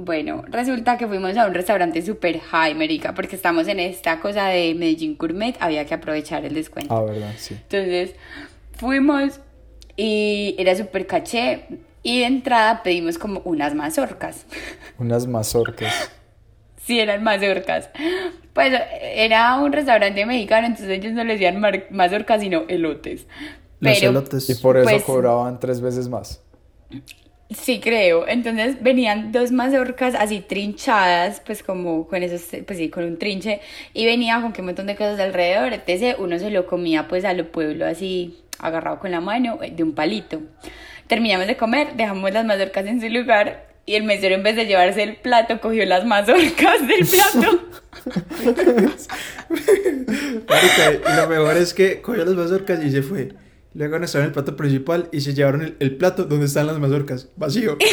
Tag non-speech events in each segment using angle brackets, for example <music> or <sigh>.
Bueno, resulta que fuimos a un restaurante super high, Merica, porque estamos en esta cosa de Medellín Gourmet, había que aprovechar el descuento. Ah, verdad, sí. Entonces, fuimos y era súper caché y de entrada pedimos como unas mazorcas. <laughs> Unas mazorcas. sí, eran mazorcas. Pues era un restaurante mexicano, entonces ellos no le decían mazorcas, sino elotes. Los elotes. Y por eso Pues- cobraban tres veces más. Sí, creo. Entonces venían dos mazorcas así trinchadas, pues como con esos, pues sí, con un trinche. Y venía con que un montón de cosas alrededor. Entonces uno se lo comía pues a lo pueblo así, agarrado con la mano, eh, de un palito. Terminamos de comer, dejamos las mazorcas en su lugar. Y el mesero en vez de llevarse el plato, cogió las mazorcas del plato. <laughs> Marica, y lo mejor es que cogió las mazorcas y se fue. Luego no estaba en el plato principal y se llevaron el, el plato donde están las mazorcas. Vacío. <laughs>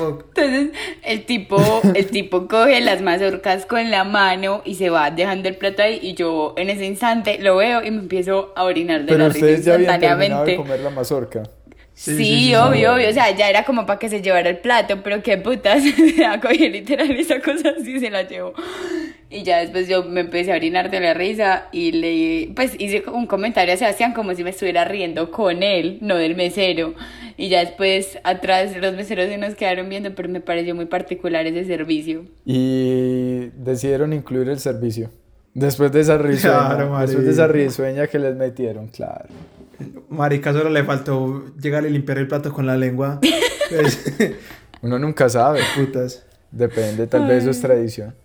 Entonces el tipo, el tipo coge las mazorcas con la mano y se va dejando el plato ahí. Y yo en ese instante lo veo y me empiezo a orinar de Pero la risa ustedes ya habían terminado de instantáneamente. comer la mazorca. Sí, Sí, sí, sí, sí. obvio, obvio. O sea, ya era como para que se llevara el plato, pero qué putas. <laughs> Cogí literal esa cosa así y se la llevó. Y ya después yo me empecé a orinar de la risa y le, pues hice un comentario a Sebastián como si me estuviera riendo con él, no del mesero. Y ya después atrás los meseros se nos quedaron viendo, pero me pareció muy particular ese servicio. Y decidieron incluir el servicio. Después de esa <laughs> risueña. Claro, después de esa marica. risueña que les metieron, claro. Marica, solo le faltó llegar y limpiar el plato con la lengua. <laughs> Pues, Uno nunca sabe. putas. Depende, tal vez eso es tradición.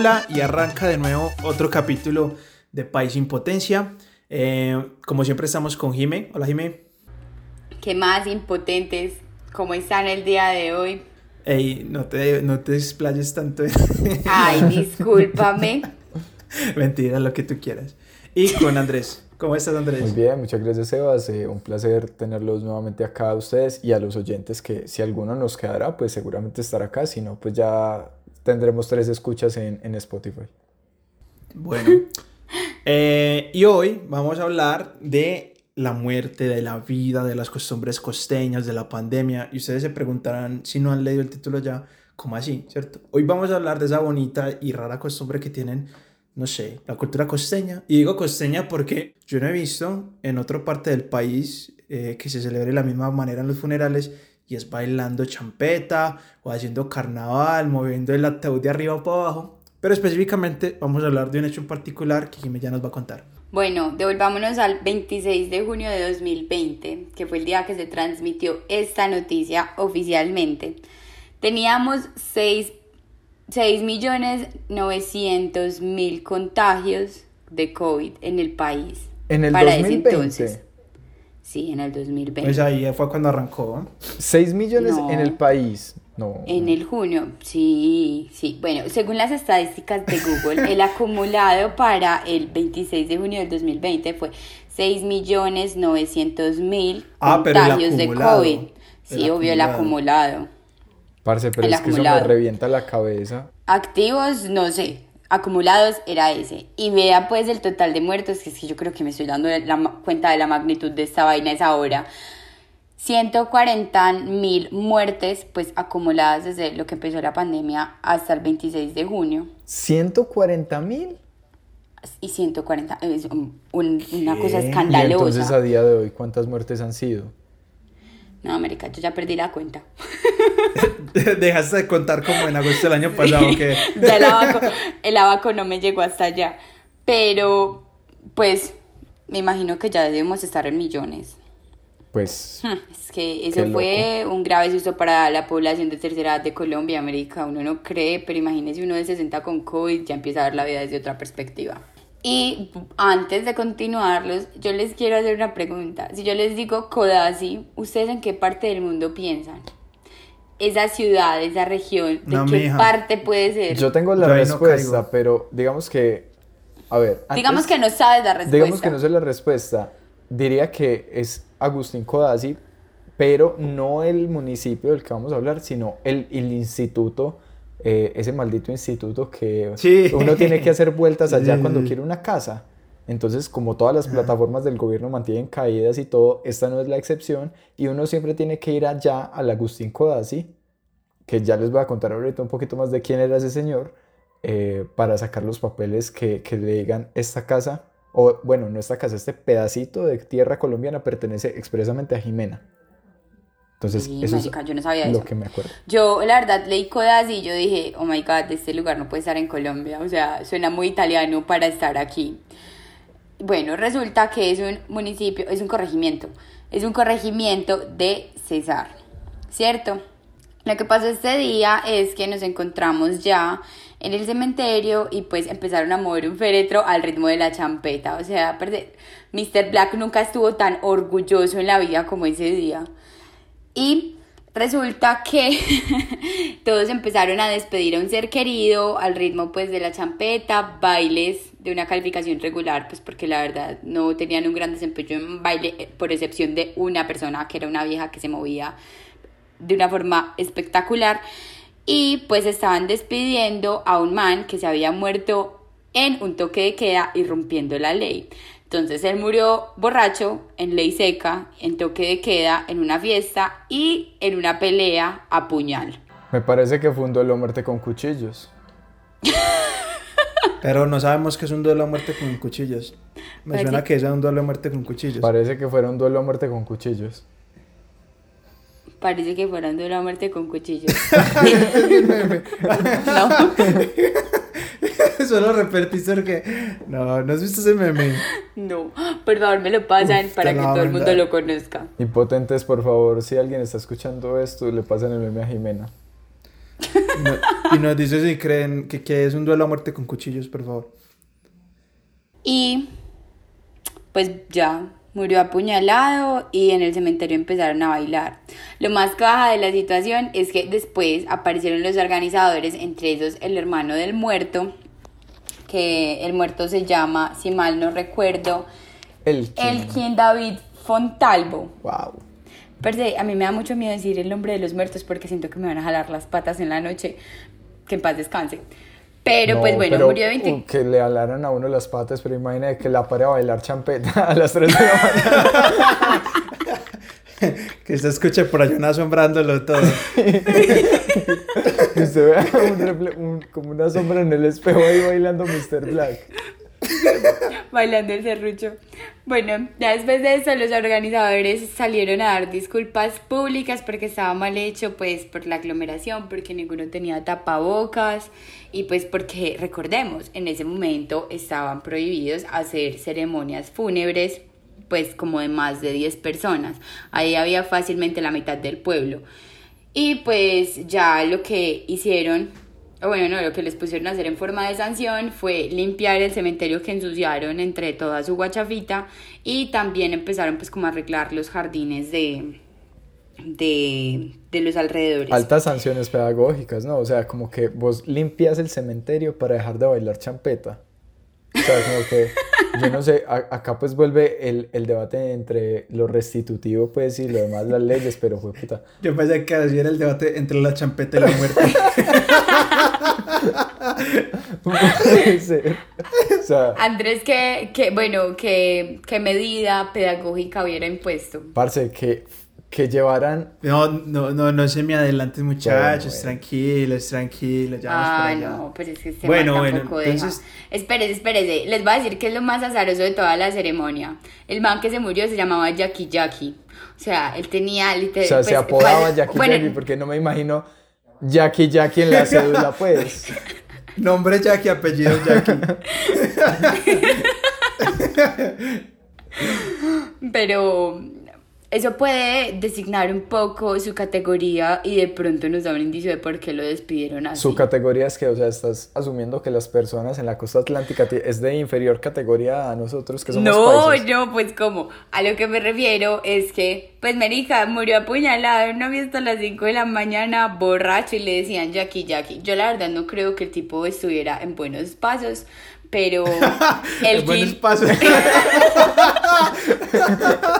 Hola y arranca de nuevo otro capítulo de País sin Potencia. Eh, como siempre estamos con Jime. Hola Jime. ¿Qué más impotentes? ¿Cómo están el día de hoy? Ey, no te, no te desplayes tanto. <laughs> Ay, discúlpame. <laughs> Mentira, lo que tú quieras. Y con Andrés. ¿Cómo estás Andrés? Muy bien, muchas gracias Sebas. Eh, un placer tenerlos nuevamente acá a ustedes y a los oyentes que si alguno nos quedará, pues seguramente estará acá. Si no, pues ya tendremos tres escuchas en, en Spotify. Bueno. <laughs> Eh, y hoy vamos a hablar de la muerte, de la vida, de las costumbres costeñas, de la pandemia. Y ustedes se preguntarán si no han leído el título ya, ¿cómo así? ¿Cierto? Hoy vamos a hablar de esa bonita y rara costumbre que tienen, no sé, la cultura costeña. Y digo costeña porque yo no he visto en otra parte del país eh, que se celebre de la misma manera en los funerales. Y es bailando champeta o haciendo carnaval, moviendo el ataúd de arriba para abajo. Pero específicamente vamos a hablar de un hecho en particular que Jimmy ya nos va a contar. Bueno, devolvámonos al 26 de junio de 2020, que fue el día que se transmitió esta noticia oficialmente. Teníamos 6, millones 900 mil contagios de COVID en el país. En el para ese 2020. entonces. Sí, en el 2020. Pues ahí fue cuando arrancó. 6 millones No. en el país. No. En el junio, sí, sí. Bueno, según las estadísticas de Google, el <laughs> acumulado para el 26 de junio del 2020 fue 6.900.000 Ah, pero el contagios de acumulado. COVID. Sí, El obvio, el acumulado. Parce, pero el es que eso me acumulado. revienta la cabeza. Activos, no sé. Acumulados era ese. Y vea pues el total de muertos, que es que yo creo que me estoy dando la cuenta de la magnitud de esta vaina a esa hora. 140 mil muertes pues acumuladas desde lo que empezó la pandemia hasta el 26 de junio. 140 mil. Y 140, es un- un- una cosa ¿Qué? Y escandalosa. entonces a día de hoy, ¿cuántas muertes han sido? No, América, yo ya perdí la cuenta. <laughs> Dejaste de contar como en agosto del año pasado que... <laughs> ya el abaco, el abaco no me llegó hasta allá. Pero, pues, me imagino que ya debemos estar en millones. Pues Hmm, Es que eso fue un grave susto para la población de tercera edad de Colombia, América. Uno no cree, pero imagínese uno de 60 con COVID, ya empieza a ver la vida desde otra perspectiva. Y antes de continuarlos, yo les quiero hacer una pregunta. Si yo les digo Codazzi, ¿ustedes en qué parte del mundo piensan? esa ciudad, esa región? ¿De No, qué mija. parte puede ser? Yo tengo la Yo no respuesta, caigo. pero digamos que, a ver, Digamos antes- que no sabes la respuesta. Digamos que no sé la respuesta. Diría que es Agustín Codazzi, pero no el municipio del que vamos a hablar, sino el, el instituto, eh, ese maldito instituto que Sí. uno tiene que hacer vueltas allá cuando quiere una casa. Entonces, como todas las plataformas del gobierno mantienen caídas y todo, esta no es la excepción y uno siempre tiene que ir allá al Agustín Codazzi, que ya les voy a contar ahorita un poquito más de quién era ese señor, eh, para sacar los papeles que, que le digan esta casa, o bueno, no esta casa, este pedacito de tierra colombiana pertenece expresamente a Jimena. Entonces, Sí, eso marica, yo no sabía es lo eso. que me acuerdo. Yo, la verdad, leí Codas y yo dije, oh my god, este lugar no puede estar en Colombia. O sea, suena muy italiano para estar aquí. Bueno, resulta que es un municipio, es un corregimiento. Es un corregimiento de Cesar, ¿cierto? Lo que pasó este día es que nos encontramos ya en el cementerio y pues empezaron a mover un féretro al ritmo de la champeta. O sea, Mr. Black nunca estuvo tan orgulloso en la vida como ese día. Y resulta que <laughs> todos empezaron a despedir a un ser querido al ritmo pues de la champeta, bailes de una calificación regular, pues porque la verdad no tenían un gran desempeño en baile, eh, por excepción de una persona que era una vieja que se movía de una forma espectacular. Y pues estaban despidiendo a un man que se había muerto en un toque de queda irrumpiendo la ley. Entonces él murió borracho, en ley seca, en toque de queda, en una fiesta y en una pelea a puñal. Me parece que fue un duelo a muerte con cuchillos. <laughs> Pero no sabemos que es un duelo a muerte con cuchillos. Me Parece- suena que es un duelo a muerte con cuchillos. Parece que fuera un duelo a muerte con cuchillos. Parece que fueron de una muerte con cuchillos. <laughs> <laughs> no, <laughs> Solo repetiste porque... No, ¿no has visto ese meme? no. Por favor, me lo pasan Uf, para que todo el mundo lo conozca. Impotentes, por favor, si alguien está escuchando esto, le pasen el meme a Jimena. Y, no- y nos dice si creen que, que es un duelo a muerte con cuchillos, por favor. Y pues ya murió apuñalado y en el cementerio empezaron a bailar. Lo más caja de la situación es que después aparecieron los organizadores, entre esos el hermano del muerto, que el muerto se llama, si mal no recuerdo, El Elkin David Fontalvo. Wow. Parce, a mí me da mucho miedo decir el nombre de los muertos porque siento que me van a jalar las patas en la noche. Que en paz descanse. Pero No, pues bueno, pero, murió de 20. uh, que le alaran a uno las patas, pero imagina que la pare a bailar champeta <laughs> a las 3 de la mañana. Que se escuche por allá asombrándolo todo. <laughs> Y usted vea un refle- un- como una sombra en el espejo ahí bailando Mr. Black. <laughs> bailando el serrucho. Bueno, ya después de eso los organizadores salieron a dar disculpas públicas porque estaba mal hecho, pues por la aglomeración, porque ninguno tenía tapabocas y pues porque recordemos, en ese momento estaban prohibidos hacer ceremonias fúnebres pues como de más de 10 personas. Ahí había fácilmente la mitad del pueblo. Y pues ya lo que hicieron, bueno, no, lo que les pusieron a hacer en forma de sanción fue limpiar el cementerio que ensuciaron entre toda su guachafita y también empezaron pues como a arreglar los jardines de, de, de los alrededores. Altas sanciones pedagógicas, ¿no? O sea, como que vos limpias el cementerio para dejar de bailar champeta. O sea, como que, yo no sé, a- acá pues vuelve el, el debate entre lo restitutivo, pues, y lo demás, las leyes, pero fue puta. Yo pensé que así era el debate entre la champeta y la muerte. <laughs> O sea, Andrés, ¿qué, qué- bueno, qué, qué medida pedagógica hubiera impuesto? parce, que, que llevaran No, no, no, no se me adelanten muchachos, Bueno, bueno. tranquilos, tranquilos, ya vamos allá. no, pero es que este Bueno, man bueno, tampoco entonces- deja. Espérese, espérese. Les voy a decir que es lo más azaroso de toda la ceremonia. El man que se murió se llamaba Jackie Jackie. O sea, él tenía O literal. sea, se pues, apodaba pues, Jackie bueno, Jackie porque no me imagino Jackie Jackie en la cédula, pues. <laughs> Nombre Jackie, apellido Jackie. <laughs> Pero eso puede designar un poco su categoría y de pronto nos da un indicio de por qué lo despidieron así. Su categoría es que, o sea, estás asumiendo que las personas en la costa atlántica ti- es de inferior categoría a nosotros que somos No, paisas. no, pues como, a lo que me refiero es que, pues Marica murió apuñalado en una fiesta a las 5 de la mañana, borracho, y le decían Jackie, Jackie. Yo la verdad no creo que el tipo estuviera en buenos pasos, pero <laughs> el buen espacio. <laughs>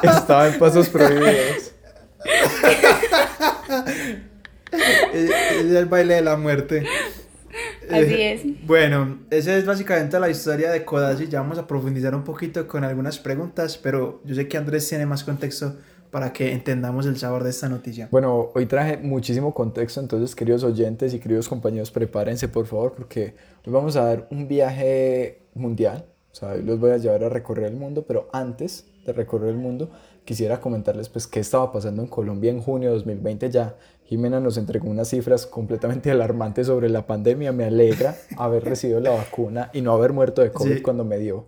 Estaba en pasos prohibidos. es el baile de la muerte. Así Eh, es. Bueno, esa es básicamente la historia de Kodasi. Ya vamos a profundizar un poquito con algunas preguntas, pero yo sé que Andrés tiene más contexto para que entendamos el sabor de esta noticia. Bueno, hoy traje muchísimo contexto, entonces queridos oyentes y queridos compañeros, prepárense por favor porque hoy vamos a dar un viaje mundial, o sea, hoy los voy a llevar a recorrer el mundo, pero antes de recorrer el mundo quisiera comentarles pues qué estaba pasando en Colombia en junio de 2020 ya. Jimena nos entregó unas cifras completamente <laughs> alarmantes sobre la pandemia, me alegra haber recibido la vacuna y no haber muerto de COVID Sí. cuando me dio.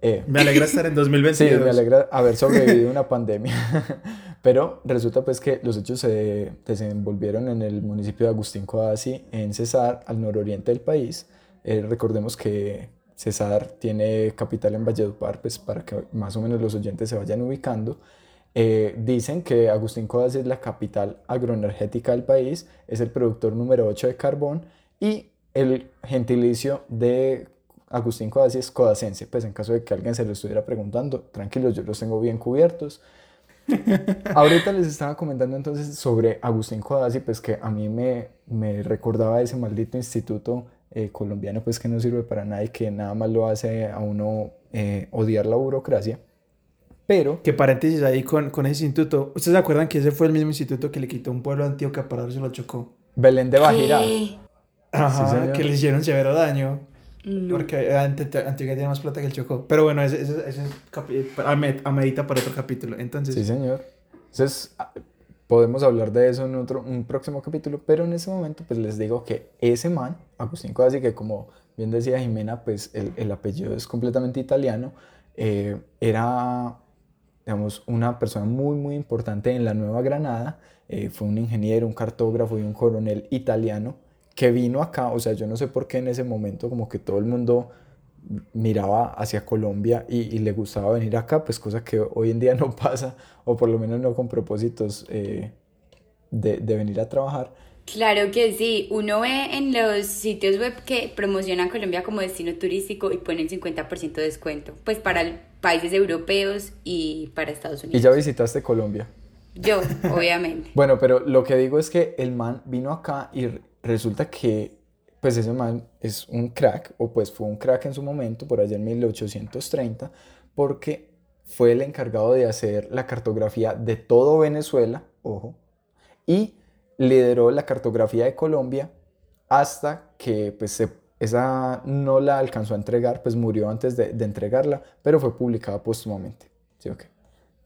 Eh, Me alegra estar en Sí, 2022. me alegra haber sobrevivido <laughs> una pandemia. <laughs> Pero resulta pues que los hechos se desenvolvieron en el municipio de Agustín Codazzi, en Cesar, al nororiente del país. Eh, recordemos que Cesar tiene capital en Valledupar, pues para que más o menos los oyentes se vayan ubicando. Eh, dicen que Agustín Codazzi es la capital agroenergética del país, es el productor número 8 de carbón y el gentilicio de Agustín Codazzi es codacense, pues en caso de que alguien se lo estuviera preguntando, tranquilos, yo los tengo bien cubiertos. <laughs> Ahorita les estaba comentando entonces sobre Agustín Codazzi, pues que a mí me, me recordaba ese maldito instituto eh, colombiano, pues que no sirve para nada y que nada más lo hace a uno eh, odiar la burocracia. Pero, Que paréntesis ahí con, con ese instituto. ¿Ustedes se acuerdan que ese fue el mismo instituto que le quitó un pueblo a Antioquia para a Chocó? Belén de Bajirá. Ajá, que le hicieron severo daño. No. Porque Antioquia tiene más plata que el Chocó. Pero bueno, ese, ese, ese es capi- a, med- a medita para otro capítulo. Entonces, Sí, señor. Entonces, ah, podemos hablar de eso en otro, un próximo capítulo, pero en ese momento, pues les digo que ese man, Agustín Codazzi, que como bien decía Jimena, pues el, el apellido es completamente italiano, eh, era, digamos, una persona muy, muy importante en la Nueva Granada. eh, fue un ingeniero, un cartógrafo y un coronel italiano que vino acá, o sea, yo no sé por qué en ese momento como que todo el mundo miraba hacia Colombia y, y le gustaba venir acá, pues cosa que hoy en día no <laughs> pasa, o por lo menos no con propósitos eh, de, de venir a trabajar. Claro que sí, uno ve en los sitios web que promocionan Colombia como destino turístico y ponen 50% de descuento, pues para países europeos y para Estados Y Unidos. ya visitaste Colombia. Yo, obviamente. <laughs> Bueno, pero lo que digo es que el man vino acá y resulta que, pues ese man es un crack, o pues fue un crack en su momento, por allá en 1830, porque fue el encargado de hacer la cartografía de todo Venezuela, ojo, y lideró la cartografía de Colombia hasta que pues esa no la alcanzó a entregar, pues murió antes de, entregarla, pero fue publicada póstumamente. ¿Sí o qué?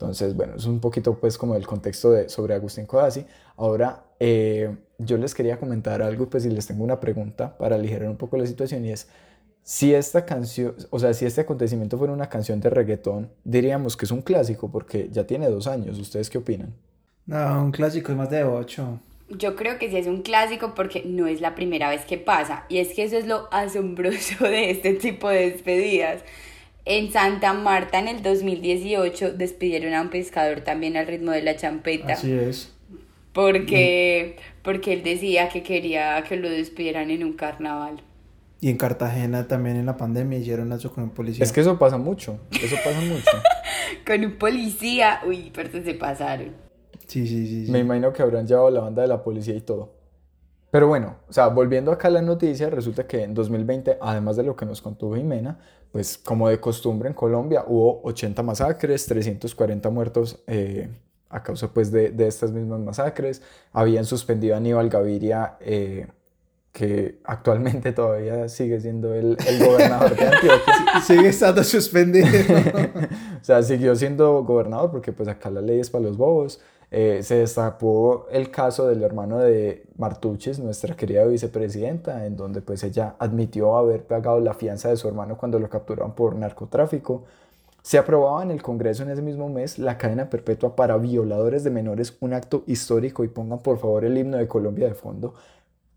Entonces, bueno, es un poquito pues como el contexto de, sobre Agustín Codazzi. Ahora, eh, yo les quería comentar algo, pues y les tengo una pregunta para aligerar un poco la situación y es, si esta canción, o sea, si este acontecimiento fuera una canción de reggaetón, diríamos que es un clásico porque ya tiene dos años. ¿Ustedes qué opinan? no, un clásico es más de 8. Yo creo que sí es un clásico porque no es la primera vez que pasa. Y es que eso es lo asombroso de este tipo de despedidas. En Santa Marta en el 2018 despidieron a un pescador también al ritmo de la champeta. Así es. Porque, porque él decía que quería que lo despidieran en un carnaval. Y en Cartagena también en la pandemia hicieron eso con un policía. Es que eso pasa mucho, eso pasa mucho. <laughs> Con un policía. Uy, pero se pasaron. Sí, sí, sí. sí. Me imagino que habrán llevado la banda de la policía y todo. Pero bueno, o sea, volviendo acá a la noticia, resulta que en 2020, además de lo que nos contó Jimena, pues como de costumbre en Colombia hubo 80 masacres, 340 muertos eh, a causa pues de, de estas mismas masacres. Habían suspendido a Aníbal Gaviria, eh, que actualmente todavía sigue siendo el, el gobernador de Antioquia. <laughs> Sigue estando suspendido. <laughs> o sea, siguió siendo gobernador porque pues acá la ley es para los bobos. Eh, se destapó el caso del hermano de Martuches, nuestra querida vicepresidenta, en donde pues ella admitió haber pagado la fianza de su hermano cuando lo capturaron por narcotráfico. Se aprobaba en el Congreso en ese mismo mes la cadena perpetua para violadores de menores, un acto histórico, y pongan por favor el himno de Colombia de fondo,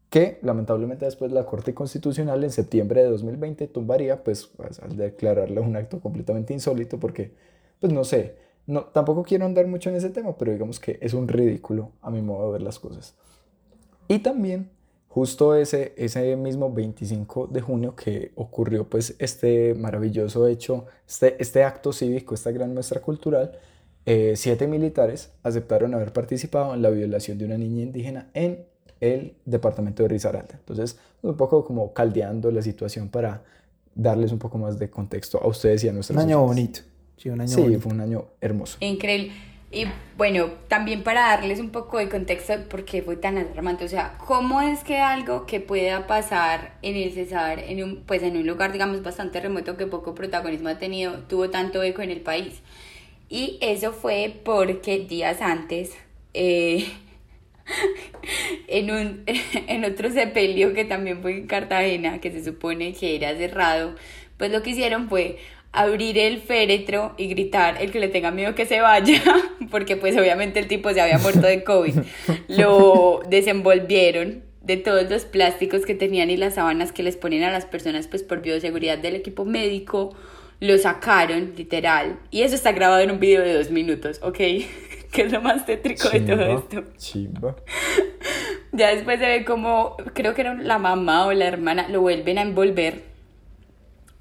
que lamentablemente después la Corte Constitucional en septiembre de 2020 tumbaría, pues, pues, al declararlo un acto completamente insólito, porque, pues no sé, no, tampoco quiero andar mucho en ese tema, pero digamos que es un ridículo a mi modo de ver las cosas. Y también, justo ese, ese mismo 25 de junio que ocurrió pues este maravilloso hecho, este, este acto cívico, esta gran muestra cultural, eh, siete militares aceptaron haber participado en la violación de una niña indígena en el departamento de Risaralda. Entonces, un poco como caldeando la situación para darles un poco más de contexto a ustedes y a nuestros Un año oyentes. bonito. Sí, un año Sí, bonito. fue un año hermoso. Increíble. Y bueno, también para darles un poco de contexto de por qué fue tan alarmante, o sea, cómo es que algo que pueda pasar en el Cesar, en un, pues en un lugar, digamos, bastante remoto que poco protagonismo ha tenido, tuvo tanto eco en el país. Y eso fue porque días antes, eh, <laughs> en, un, <laughs> en otro sepelio que también fue en Cartagena, que se supone que era cerrado, pues lo que hicieron fue abrir el féretro y gritar el que le tenga miedo que se vaya, <laughs> porque pues obviamente el tipo se había muerto de COVID. <laughs> Lo desenvolvieron de todos los plásticos que tenían y las sábanas que les ponían a las personas pues por bioseguridad del equipo médico, lo sacaron literal. Y eso está grabado en un video de dos minutos, ¿ok? <laughs> que es lo más tétrico de todo esto. chimba. Ya después se ve como, creo que era la mamá o la hermana, lo vuelven a envolver,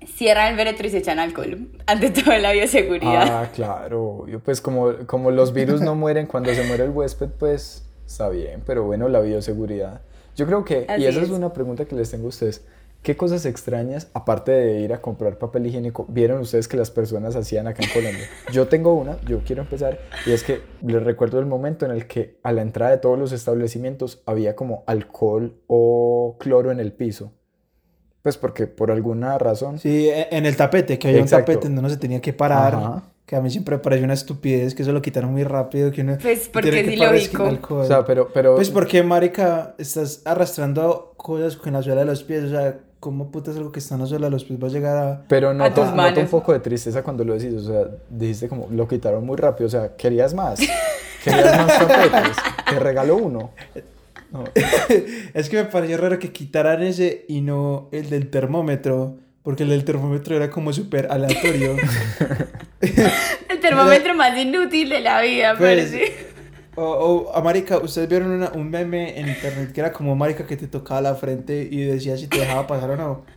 cierran el féretro y se echan alcohol. Ante todo la bioseguridad. Ah, claro, obvio. Pues como, como los virus no mueren cuando se muere el huésped, pues está bien, pero bueno, la bioseguridad. Yo creo que, Así y esa es. es. una pregunta que les tengo a ustedes, ¿qué cosas extrañas, aparte de ir a comprar papel higiénico, vieron ustedes que las personas hacían acá en Colombia? Yo tengo una, yo quiero empezar, y es que les recuerdo el momento en el que a la entrada de todos los establecimientos había como alcohol o cloro en el piso. Pues porque por alguna razón... Sí, e- en el tapete, que había Exacto. un tapete donde uno se tenía que parar. Ajá. Que a mí siempre me pareció una estupidez, que eso lo quitaron muy rápido. Que uno Pues, porque tiene es que parar ilógico. O sea, pero... pero Pues porque, marica, estás arrastrando cosas con la suela de los pies. O sea, ¿cómo putas algo que está en la suela de los pies va a llegar a...? Pero A nota, tus nota manos. un poco de tristeza cuando lo decís, o sea, dijiste como, lo quitaron muy rápido, o sea, querías más, <laughs> querías más tapetes, te regaló uno. <laughs> No, <laughs> Es que me pareció raro que quitaran ese y no el del termómetro. Porque el del termómetro era como súper aleatorio. <laughs> El termómetro más inútil de la vida, Pues, parece. o, o, a marica, ustedes vieron una- un meme en internet que era como marica que te tocaba la frente y decía si te dejaba pasar o no. <laughs>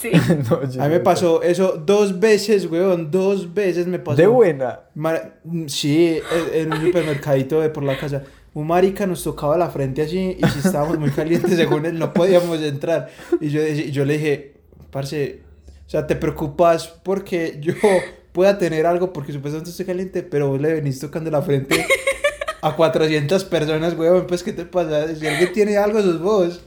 Sí. no, A mí me no- pasó eso dos veces, weón, dos veces me pasó. De buena. Mar- sí, en en un supermercadito de por la casa. Un marica nos tocaba la frente así y si estábamos muy calientes según él no podíamos entrar. Y yo, yo le dije, parce, o sea, te preocupas porque yo pueda tener algo porque supuestamente estoy caliente, pero vos le venís tocando la frente a 400 personas, weón, pues ¿qué te pasa? Si alguien tiene algo, sos vos.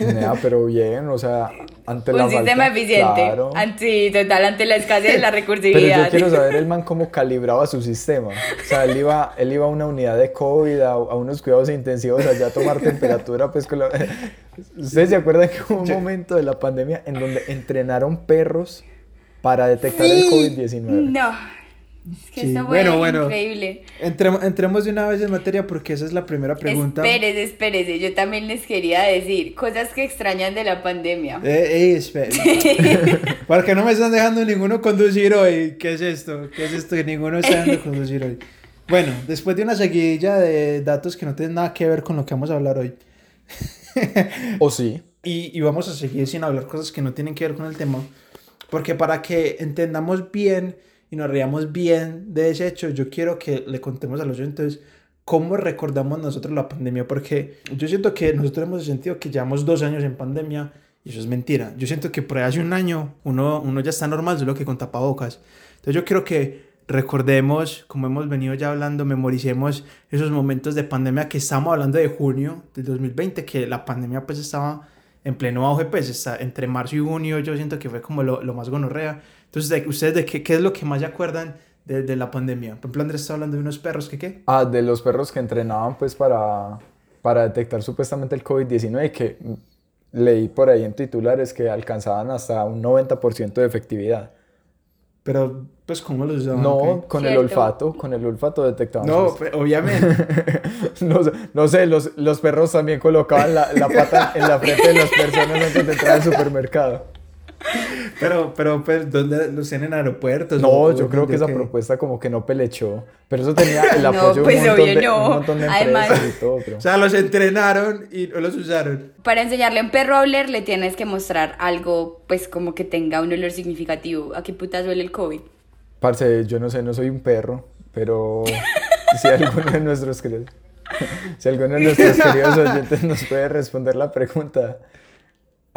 Nea, pero bien, o sea, ante la Un sistema falta- eficiente. claro. Ante, total, ante la escasez de la <laughs> Pero recursividad. yo quiero saber el man cómo calibraba su sistema. O sea, él iba, él iba a una unidad de COVID, a, a unos cuidados intensivos allá a tomar temperatura, pues con la... <laughs> ¿Ustedes se acuerdan que hubo un momento de la pandemia en donde entrenaron perros para detectar el COVID-19? No. Es que Sí, eso fue bueno, bueno. increíble. Entremos, entremos de una vez en materia porque esa es la primera pregunta. Espérese, espérese. Yo también les quería decir cosas que extrañan de la pandemia. Eh, eh, espera. <laughs> ¿Por qué no me están dejando ninguno conducir hoy? ¿Qué es esto? ¿Qué es esto que ninguno está dejando <laughs> conducir hoy? Bueno, después de una seguidilla de datos que no tienen nada que ver con lo que vamos a hablar hoy. <laughs> ¿O sí? Y, y vamos a seguir sin hablar cosas que no tienen que ver con el tema. Porque para que entendamos bien y nos reamos bien de ese hecho, yo quiero que le contemos a los oyentes cómo recordamos nosotros la pandemia. Porque yo siento que nosotros hemos sentido que llevamos dos años en pandemia y eso es mentira. Yo siento que por ahí hace un año uno, uno ya está normal, solo que con tapabocas. Entonces yo quiero que recordemos, como hemos venido ya hablando, memoricemos esos momentos de pandemia que estamos hablando de junio del 2020, que la pandemia pues estaba en pleno auge, pues está entre marzo y junio, yo siento que fue como lo, lo más gonorrea. Entonces, de- ¿ustedes de qué, qué es lo que más se acuerdan de, de la pandemia? Por ejemplo, Andrés está hablando de unos perros, ¿qué qué? Ah, de los perros que entrenaban pues para, para detectar supuestamente el COVID-19 que leí por ahí en titulares que alcanzaban hasta un 90% de efectividad. Pero, pues, ¿cómo los usaban? No, Ok. con el Cierto. olfato, con el olfato detectaban. No, pe- obviamente. <laughs> no, sé- no sé, los, los perros también colocaban la, la pata en la frente de las personas antes de entrar al supermercado. Pero, pero, pues, ¿dónde los tienen en aeropuertos? No, ¿O yo creo que esa qué? propuesta como que no pelechó. Pero eso tenía el <laughs> No, apoyo pues, un montón obvio de, no. un montón de Además- empresas y todo. Pero... O sea, los entrenaron y no los usaron. Para enseñarle a un perro a oler le tienes que mostrar algo, pues como que tenga un olor significativo. ¿A qué putas huele el COVID? Parce, yo no sé, no soy un perro, pero <laughs> si alguno de nuestros queridos, si alguno de nuestros queridos oyentes nos puede responder la pregunta,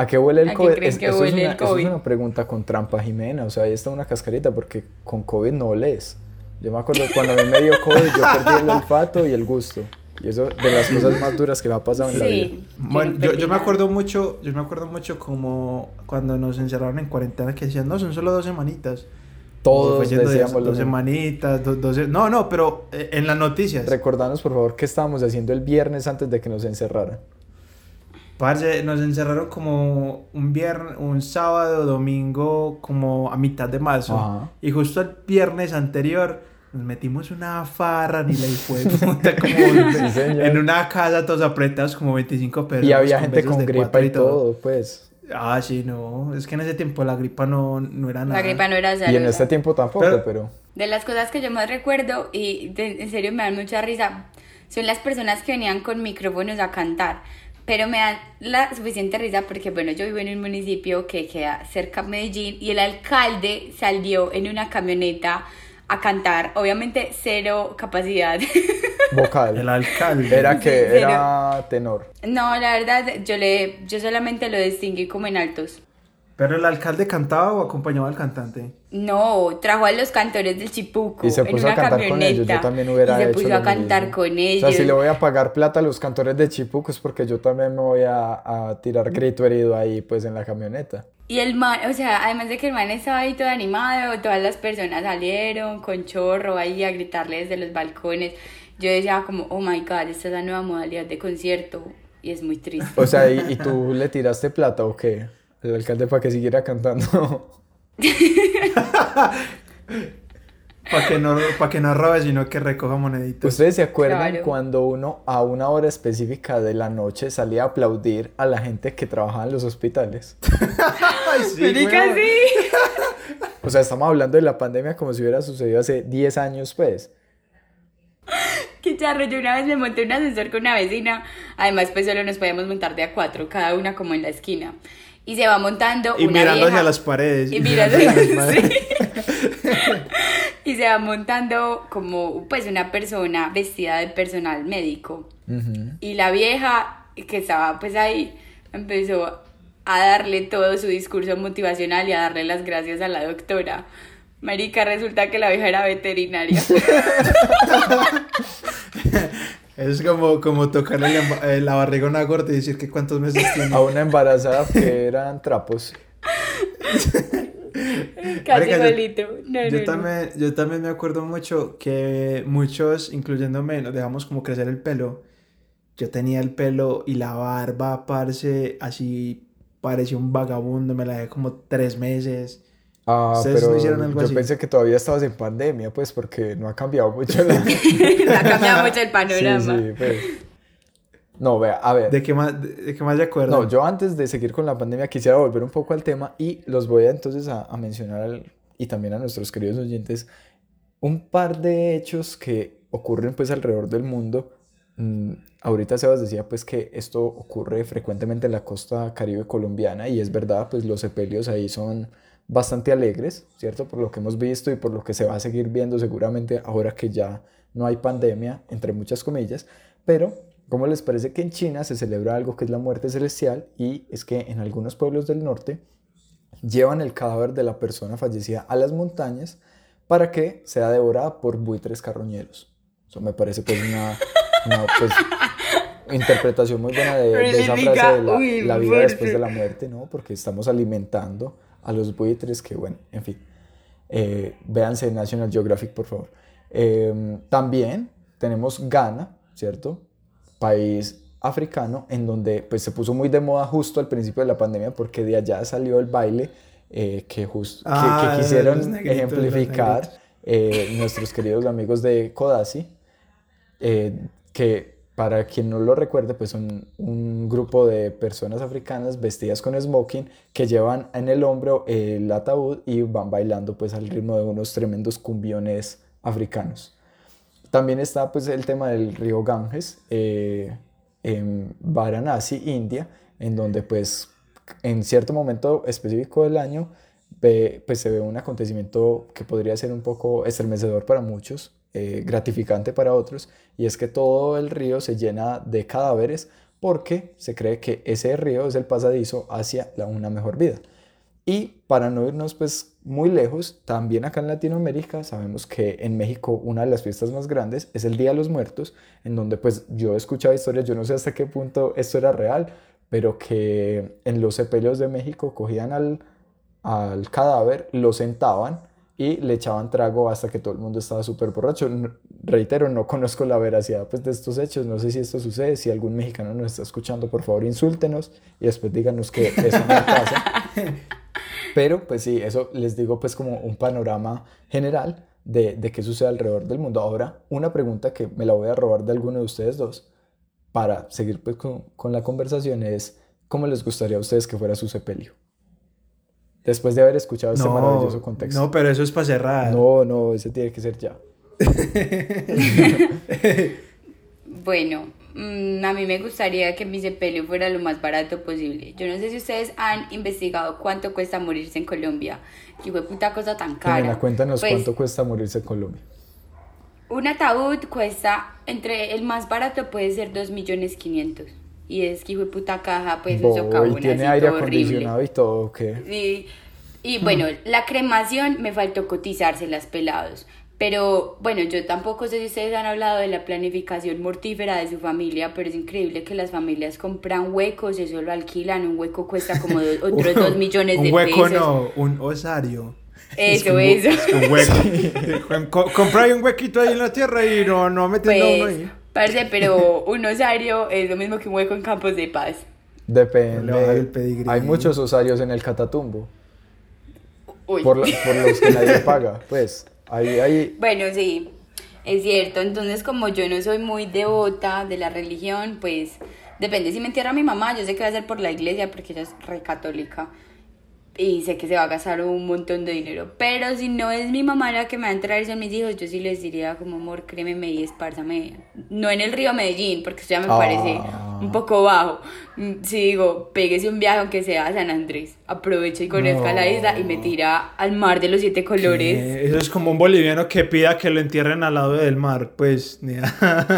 ¿a qué huele el ¿A qué COVID? creen que eso, huele es el una, eso es COVID? una pregunta con trampa, Jimena, o sea, ahí está una cascarita porque con COVID no oles. Yo me acuerdo cuando a mí me dio COVID, yo perdí el olfato y el gusto. Y eso de las cosas más duras que me ha pasado en la vida. Bueno, no yo, yo me acuerdo mucho, yo me acuerdo mucho como cuando nos encerraron en cuarentena que decían, no, son solo dos semanitas. Todos yendo de decíamos dos semanitas, do- dos, no, no, pero eh, en las noticias. Recordanos, por favor, qué estábamos haciendo el viernes antes de que nos encerraran. Parce, nos encerraron como un viernes, un sábado, domingo, como a mitad de marzo. Ajá. Y justo el viernes anterior nos metimos una farra ni la fue puta, como <laughs> señor. en una casa todos apretados como 25 personas. Y había gente besos con de gripa y todo, pues. Ah, sí, no. Es que en ese tiempo la gripa no, no era nada. La gripa no era Y en este tiempo tampoco, Pero- pero... De las cosas que yo más recuerdo, y de- en serio me dan mucha risa, son las personas que venían con micrófonos a cantar. Pero me dan la suficiente risa porque, bueno, yo vivo en un municipio que queda cerca de Medellín y el alcalde salió en una camioneta a cantar. Obviamente, cero capacidad. <laughs> vocal. El alcalde. Era que era tenor. no, la verdad, yo, le, yo solamente lo distinguí como en altos. ¿Pero el alcalde cantaba o acompañaba al cantante? No, trajo a los cantores del Chipuco Y se en puso una a cantar con ellos. Yo camioneta. también hubiera y se hecho puso lo a cantar mismo. con ellos. O sea, si le voy a pagar plata a los cantores de Chipuco es porque yo también me voy a, a tirar grito herido ahí, pues, en la camioneta. Y el man, o sea, además de que el man estaba ahí todo animado, todas las personas salieron con chorro ahí a gritarle desde los balcones. Yo decía como, oh my god, esta es la nueva modalidad de concierto y es muy triste. O sea, ¿y, y tú le tiraste plata o qué? El alcalde para que siguiera cantando. <laughs> Para que, no, pa' que no robe, sino que recoja moneditas. ¿Ustedes se acuerdan Claro. cuando uno a una hora específica de la noche salía a aplaudir a la gente que trabajaba en los hospitales? <laughs> Ay, sí. O sea, estamos hablando de la pandemia como si hubiera sucedido hace 10 años, pues. Qué charro, yo una vez me monté un ascensor con una vecina. Además, pues solo nos podíamos montar de a cuatro, cada una como en la esquina. Y se va montando Y una mirando vieja- hacia las paredes. Y mirando hacia las paredes. sí. <laughs> Y se va montando como pues una persona vestida de personal médico. Y la vieja que estaba pues ahí empezó a darle todo su discurso motivacional y a darle las gracias a la doctora. Marica, resulta que la vieja era veterinaria. <laughs> Es como, como tocarle la, eh, la barriga a una gorda y decir que cuántos meses <laughs> tiene. A una embarazada que eran trapos. Casi Marica, yo- igualito. No, yo, no, no. también, yo también me acuerdo mucho que muchos, incluyéndome, nos dejamos como crecer el pelo. Yo tenía el pelo y la barba, parce, así parecía un vagabundo. Me la dejé como tres meses. Ah, ¿Ustedes pero no algo yo así? pensé que todavía estabas en pandemia, pues, porque no ha cambiado mucho la... <laughs> <laughs> No ha cambiado mucho el panorama. Sí, sí, pues. No, vea, a ver. ¿De qué más, de, de qué más se acuerdan? No, yo antes de seguir con la pandemia quisiera volver un poco al tema y los voy a entonces a, a mencionar al- y también a nuestros queridos oyentes un par de hechos que ocurren pues alrededor del mundo. Mm, ahorita Sebas decía pues que esto ocurre frecuentemente en la costa caribe colombiana y es verdad, pues los sepelios ahí son bastante alegres, ¿cierto? Por lo que hemos visto y por lo que se va a seguir viendo seguramente ahora que ya no hay pandemia, entre muchas comillas, pero ¿cómo les parece que en China se celebra algo que es la muerte celestial y es que en algunos pueblos del norte llevan el cadáver de la persona fallecida a las montañas para que sea devorada por buitres carroñeros? Eso me parece pues una, una, pues, interpretación muy buena de, de esa frase de la, la vida después de la muerte, ¿no? Porque estamos alimentando a los buitres que, bueno, en fin. Eh, véanse National Geographic, por favor. Eh, también tenemos Ghana, ¿cierto? País africano en donde pues se puso muy de moda justo al principio de la pandemia porque de allá salió el baile eh, que, jus- que- Ah, que, quisieron negritos, ejemplificar eh, nuestros queridos amigos de Codazzi, eh, que para quien no lo recuerde, pues son un grupo de personas africanas vestidas con smoking que llevan en el hombro el ataúd y van bailando pues al ritmo de unos tremendos cumbiones africanos. También está pues el tema del río Ganges eh, en Varanasi, India, en donde pues en cierto momento específico del año ve- pues se ve un acontecimiento que podría ser un poco estremecedor para muchos, eh, gratificante para otros, y es que todo el río se llena de cadáveres porque se cree que ese río es el pasadizo hacia una mejor vida. Y para no irnos pues muy lejos, también acá en Latinoamérica sabemos que en México una de las fiestas más grandes es el Día de los Muertos, en donde pues yo he escuchado historias, yo no sé hasta qué punto esto era real, pero que en los sepelios de México cogían al, al cadáver, lo sentaban y le echaban trago hasta que todo el mundo estaba súper borracho. Reitero, no conozco la veracidad pues, de estos hechos, no sé si esto sucede, si algún mexicano nos está escuchando, por favor insúltenos y después díganos que eso no pasa. <laughs> Pero pues sí, eso les digo pues como un panorama general de, de qué sucede alrededor del mundo. Ahora, una pregunta que me la voy a robar de alguno de ustedes dos para seguir pues con, con la conversación es, ¿cómo les gustaría a ustedes que fuera su sepelio? Después de haber escuchado este maravilloso contexto. no, pero eso es para cerrar. No, no, ese tiene que ser ya. <laughs> Bueno, mm, a mí me gustaría que mi sepelio fuera lo más barato posible. Yo no sé si ustedes han investigado cuánto cuesta morirse en Colombia. Fue puta cosa tan cara. Jimena, cuéntanos Pues, cuánto cuesta morirse en Colombia. Un ataúd cuesta, entre el más barato puede ser 2 millones 500. Y es que hijo de puta caja, pues eso Bo, cabona, y tiene así, aire todo horrible. acondicionado y todo, ¿o qué? Y, y bueno, la cremación me faltó cotizárselas pelados. Pero bueno, yo tampoco sé si ustedes han hablado de la planificación mortífera de su familia, pero es increíble que las familias compran huecos, eso lo alquilan, un hueco cuesta como <laughs> otros dos millones de Un hueco pesos. no, un osario. Eso, Es que eso. es que un hueco. <laughs> Ahí un huequito ahí en la tierra y no, no metiendo uno Pues, ahí. Parce, pero <laughs> un osario es lo mismo que un hueco en campos de paz. Depende. Hay muchos osarios en el Catatumbo, Uy. por, la- por los que nadie <laughs> paga. Pues, ahí, ahí, Bueno, sí, es cierto. Entonces, como yo no soy muy devota de la religión, pues depende. Si me entierra mi mamá, yo sé que va a ser por la iglesia porque ella es re católica. Y sé que se va a gastar un montón de dinero. Pero si no es mi mamá la que me va a entrar son mis hijos, yo sí les diría como, amor, crémeme y espárzame. No en el río Medellín, porque eso ya me Ah. parece un poco bajo. Mm, Sí digo, péguese un viaje aunque sea a San Andrés. Aproveche y conozca la isla y me tira al mar de los siete colores. Eh, Eso es como un boliviano que pida que lo entierren al lado del mar. Pues, ni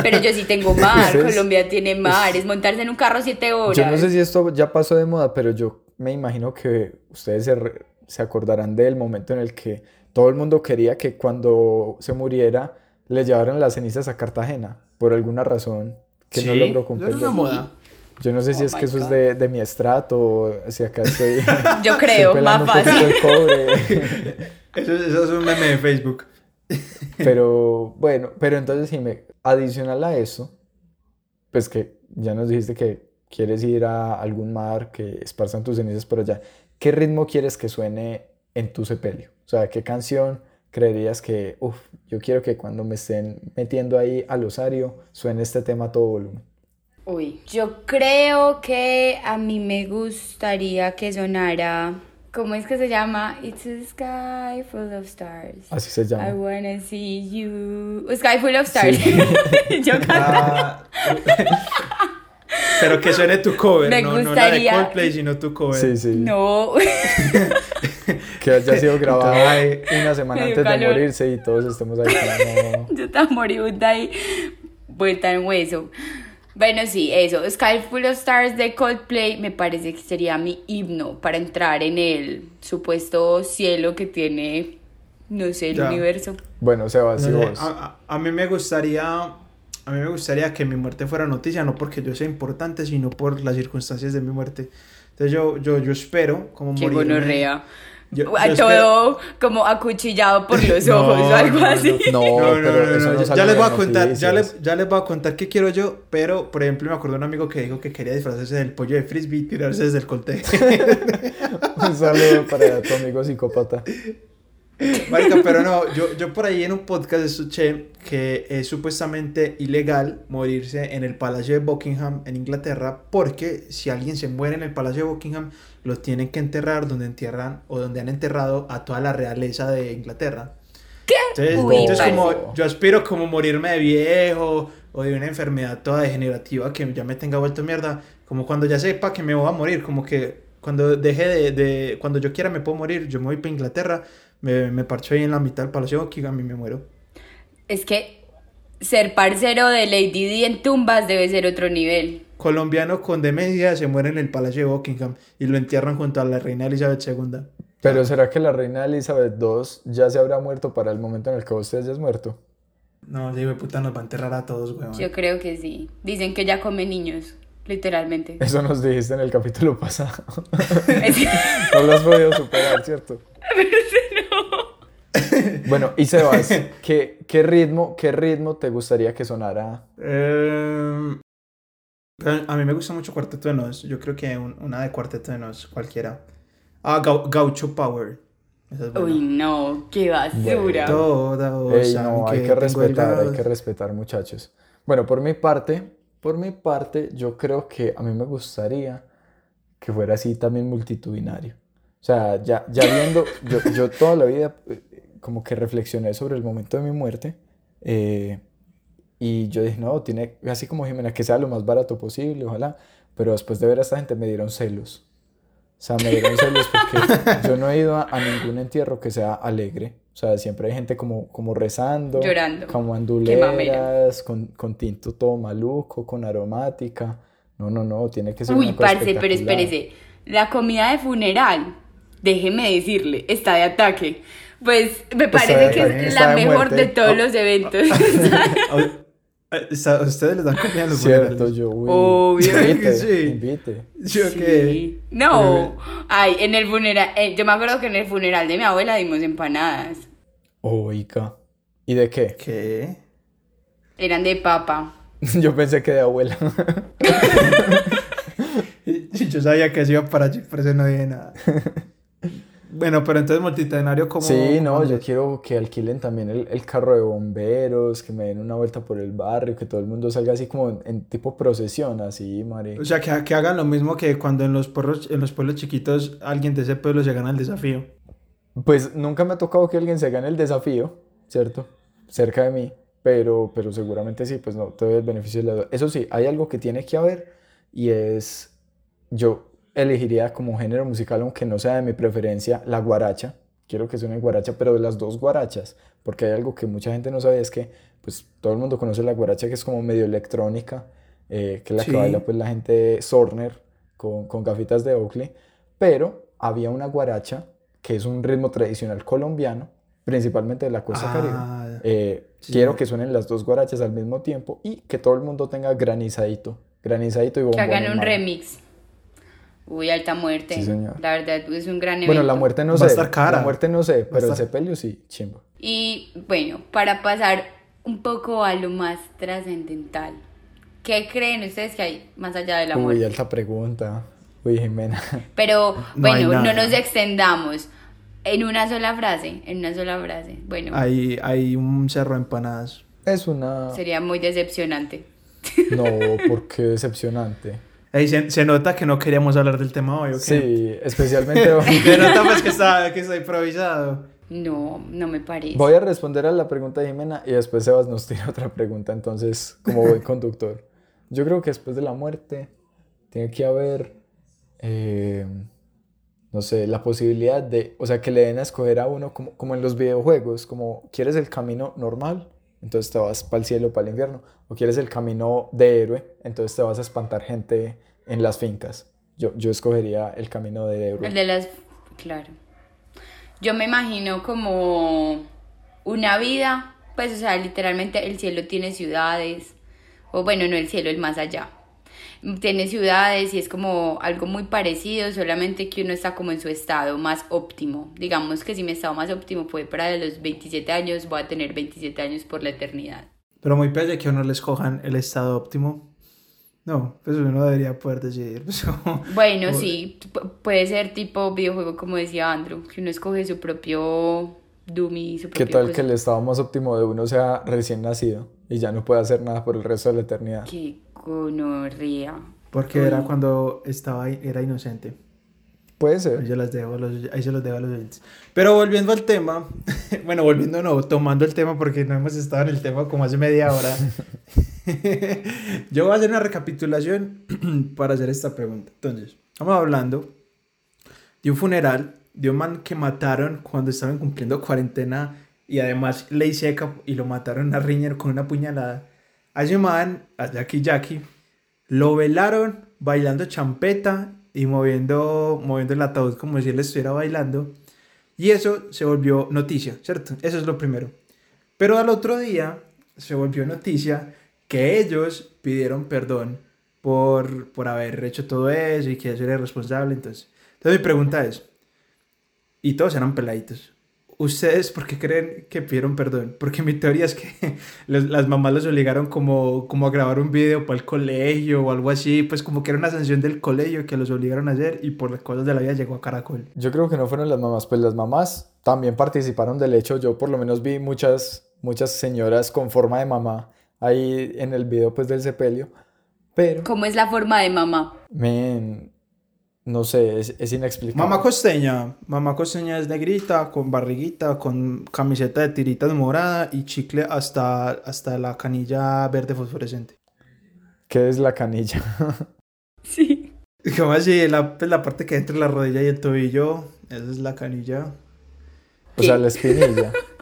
Pero yo sí tengo <laughs> mar, Colombia tiene mar, es montarse en un carro siete horas. yo no sé si esto ya pasó de moda, pero yo me imagino que ustedes se, re- se acordarán del momento en el que todo el mundo quería que cuando se muriera le llevaran las cenizas a Cartagena, por alguna razón que no logró cumplir. es una moda. Yo no sé si Oh es que eso es de, de mi estrato o si acá estoy, <laughs> <laughs> Yo creo, más fácil. <laughs> Eso, eso es un meme de Facebook. Pero bueno, pero entonces Jimé, adicional a eso, pues que ya nos dijiste que quieres ir a algún mar, que esparzan tus cenizas por allá, ¿qué ritmo quieres que suene en tu sepelio? O sea, ¿qué canción creerías que, uff, yo quiero que cuando me estén metiendo ahí al osario suene este tema a todo volumen? Uy, yo creo que a mí me gustaría que sonara. ¿Cómo es que se llama? It's a sky full of stars. Así se I llama. wanna see you. A sky full of stars. Sí. <laughs> yo canto. Ah, <laughs> pero que suene tu cover, Me no, no la de Coldplay, sino tu cover. Sí, sí. No. Que haya sido grabado una semana antes de morirse y todos estemos ahí como... <laughs> Yo estaba moribunda y vuelta en hueso. Bueno, sí, eso. Sky Full of Stars de Coldplay me parece que sería mi himno para entrar en el supuesto cielo que tiene, no sé, el Ya. universo. Bueno, Sebas, y No sé, vos. a, a- a mí me gustaría a mí me gustaría que mi muerte fuera noticia no porque yo sea importante sino por las circunstancias de mi muerte entonces yo yo, yo espero como Qué gonorrea. Yo- a yo todo como acuchillado por <laughs> los No, ojos o algo no, así. No, No, no, no, ya- les voy a contar, ya les, ya les voy a contar qué quiero yo, pero por ejemplo me acuerdo de un amigo que dijo que quería disfrazarse del pollo de frisbee y tirarse desde el colte. <laughs> Un saludo para tu amigo psicópata. Marica, pero no, yo, yo por ahí en un podcast escuché que es supuestamente ilegal morirse en el Palacio de Buckingham en Inglaterra porque si alguien se muere en el Palacio de Buckingham lo tienen que enterrar donde entierran o donde han enterrado a toda la realeza de Inglaterra. ¿Qué? Entonces, Uy, entonces como yo aspiro como morirme de viejo o de una enfermedad toda degenerativa que ya me tenga vuelto mierda, como cuando ya sepa que me voy a morir, como que cuando deje de, de cuando yo quiera me puedo morir, yo me voy para Inglaterra, me, me parcho ahí en la mitad del Palacio de Buckingham y me muero. Es que ser parcero de Lady Di en tumbas debe ser otro nivel. Colombiano con demencia se muere en el Palacio de Buckingham y lo entierran junto a la reina Elizabeth II. Pero ¿será que la reina Elizabeth II ya se habrá muerto para el momento en el que vos te hayas muerto? No, de puta nos va a enterrar a todos, weón. Yo creo que sí. Dicen que ya come niños, literalmente. Eso nos dijiste en el capítulo pasado. <laughs> Es que- <laughs> No lo has podido superar, ¿cierto? <laughs> <laughs> Bueno, y Sebas, ¿qué, qué ritmo, ¿qué ritmo te gustaría que sonara? Eh, a mí me gusta mucho Cuarteto de Nos. Yo creo que un- una de Cuarteto de Nos, cualquiera. Ah, Gau- Gaucho Power. Es. Uy, no, qué basura. Ey, saben no, hay que respetar, hay que respetar, muchachos. Bueno, por mi parte, por mi parte, yo creo que a mí me gustaría que fuera así también multitudinario. O sea, ya, ya viendo, yo, yo toda la vida como que reflexioné sobre el momento de mi muerte eh, y yo dije, no, tiene, así como Jimena, que sea lo más barato posible, ojalá, pero después de ver a esta gente me dieron celos. O sea, me dieron celos porque <laughs> yo no he ido a, a ningún entierro que sea alegre. O sea, siempre hay gente como, como rezando, Llorando. como anduleras, con, con tinto todo maluco, con aromática. No, no, no, tiene que ser Uy, una cosa parce, pero espérese. La comida de funeral, déjeme decirle, está de ataque. Pues me parece de que es la mejor muerte. de todos los eventos. <laughs> <laughs> A- a- a ustedes les dan comida en los Cierto, funerales? yo, uy, Obvio que invite, sí. invite. Yo que... Sí. No. Ay, en el funeral, eh, yo me acuerdo que en el funeral de mi abuela dimos empanadas. Oiga. ¿Y de qué? ¿Qué? Eran de papa. <laughs> Yo pensé que de abuela. Yo sabía que se iba para allí, por eso no dije nada. Bueno, pero entonces multitudinario como... Sí, no, yo quiero que alquilen también el, el carro de bomberos, que me den una vuelta por el barrio, que todo el mundo salga así como en, en tipo procesión, así, marica. O sea, que, que hagan lo mismo que cuando en los, pueblos, en los pueblos chiquitos alguien de ese pueblo se gana el desafío. Pues nunca me ha tocado que alguien se gane el desafío, ¿cierto? Cerca de mí, pero, pero seguramente sí, pues no, te doy el beneficio de la duda. Eso sí, hay algo que tiene que haber y es, yo elegiría como género musical, aunque no sea de mi preferencia, la guaracha. Quiero que suene guaracha, pero de las dos guarachas, porque hay algo que mucha gente no sabe, es que pues todo el mundo conoce la guaracha que es como medio electrónica, eh, que es la Sí. que baila pues la gente Sorner con, con gafitas de Oakley, pero había una guaracha que es un ritmo tradicional colombiano, principalmente de la costa Ah, caribe. Eh, sí. Quiero que suenen las dos guarachas al mismo tiempo y que todo el mundo tenga granizadito, granizadito y bombón Que hagan un mano. remix. Uy, alta muerte. Sí, señor. La verdad, es un gran evento. Bueno, la muerte no Va sé, a estar cara. la muerte no sé, pero el estar- sepelio sí, chimbo. Y bueno, para pasar un poco a lo más trascendental. ¿Qué creen ustedes que hay más allá de la Uy, muerte? alta pregunta. Uy, Jimena. <laughs> Pero No bueno, no nada. nos extendamos. En una sola frase, en una sola frase. Bueno, Hay, hay un cerro de empanadas. Es una... sería muy decepcionante. No, <laughs> porque decepcionante. Ey, se, se nota que no queríamos hablar del tema hoy, ¿o qué? Sí, especialmente... <laughs> Se nota pues que está, que está improvisado. No, no me parece. Voy a responder a la pregunta de Jimena y después Sebas nos tira otra pregunta, entonces, como buen <laughs> conductor. Yo creo que después de la muerte tiene que haber, eh, no sé, la posibilidad de, o sea, que le den a escoger a uno como, como en los videojuegos, como quieres el camino normal, entonces te vas para el cielo, para el infierno, o quieres el camino de héroe, entonces te vas a espantar gente en las fincas. Yo, yo escogería el camino de héroe. El de las... Claro. Yo me imagino como una vida, pues, o sea, literalmente el cielo tiene ciudades, o bueno, no el cielo, el más allá. Tiene ciudades y es como algo muy parecido, solamente que uno está como en su estado más óptimo. Digamos que si mi estado más óptimo fue para los 27 años, voy a tener 27 años por la eternidad. Pero muy pelle que a uno le escojan el estado óptimo. No, pues uno debería poder decidir. pues, <laughs> como- Bueno, o- sí, pu- puede ser tipo videojuego como decía Andrew, que uno escoge su propio Doom su ¿Qué propio tal que el estado más óptimo de uno sea recién nacido y ya no puede hacer nada por el resto de la eternidad? Qué gonorrea. Porque era cuando estaba ahí- era inocente. Puede Ahí, ser. yo las dejo a los, ahí se los dejo a los oyentes. Pero volviendo al tema, <laughs> bueno, volviendo no, tomando el tema porque no hemos estado en el tema como hace media hora. <laughs> Yo voy a hacer una recapitulación <clears throat> para hacer esta pregunta. Entonces, estamos hablando de un funeral de un man que mataron cuando estaban cumpliendo cuarentena y además ley seca y lo mataron a Riñer con una puñalada. A ese man, a Jackie Jackie, lo velaron bailando champeta y moviendo, moviendo el ataúd como si él estuviera bailando. Y eso se volvió noticia, ¿cierto? Eso es lo primero. Pero al otro día se volvió noticia que ellos pidieron perdón por, por haber hecho todo eso y que eso era irresponsable. Entonces, entonces mi pregunta es, y todos eran peladitos. ¿Ustedes por qué creen que pidieron perdón? Porque mi teoría es que <laughs> los- las mamás los obligaron como, como a grabar un video para el colegio o algo así, pues como que era una sanción del colegio que los obligaron a hacer y por las cosas de la vida llegó a Caracol. Yo creo que no fueron las mamás, pues las mamás también participaron del hecho. Yo por lo menos vi muchas, muchas señoras con forma de mamá ahí en el video pues del sepelio. Pero, ¿Cómo es la forma de mamá? men, no sé, es, es inexplicable. Mamá costeña. Mamá costeña es negrita, con barriguita, con camiseta de tiritas morada y chicle hasta, hasta la canilla verde fosforescente. ¿Qué es la canilla? <laughs> Sí. ¿Cómo así? La, pues, la parte que entre la rodilla y el tobillo, esa es la canilla. O sea, la espinilla. <laughs>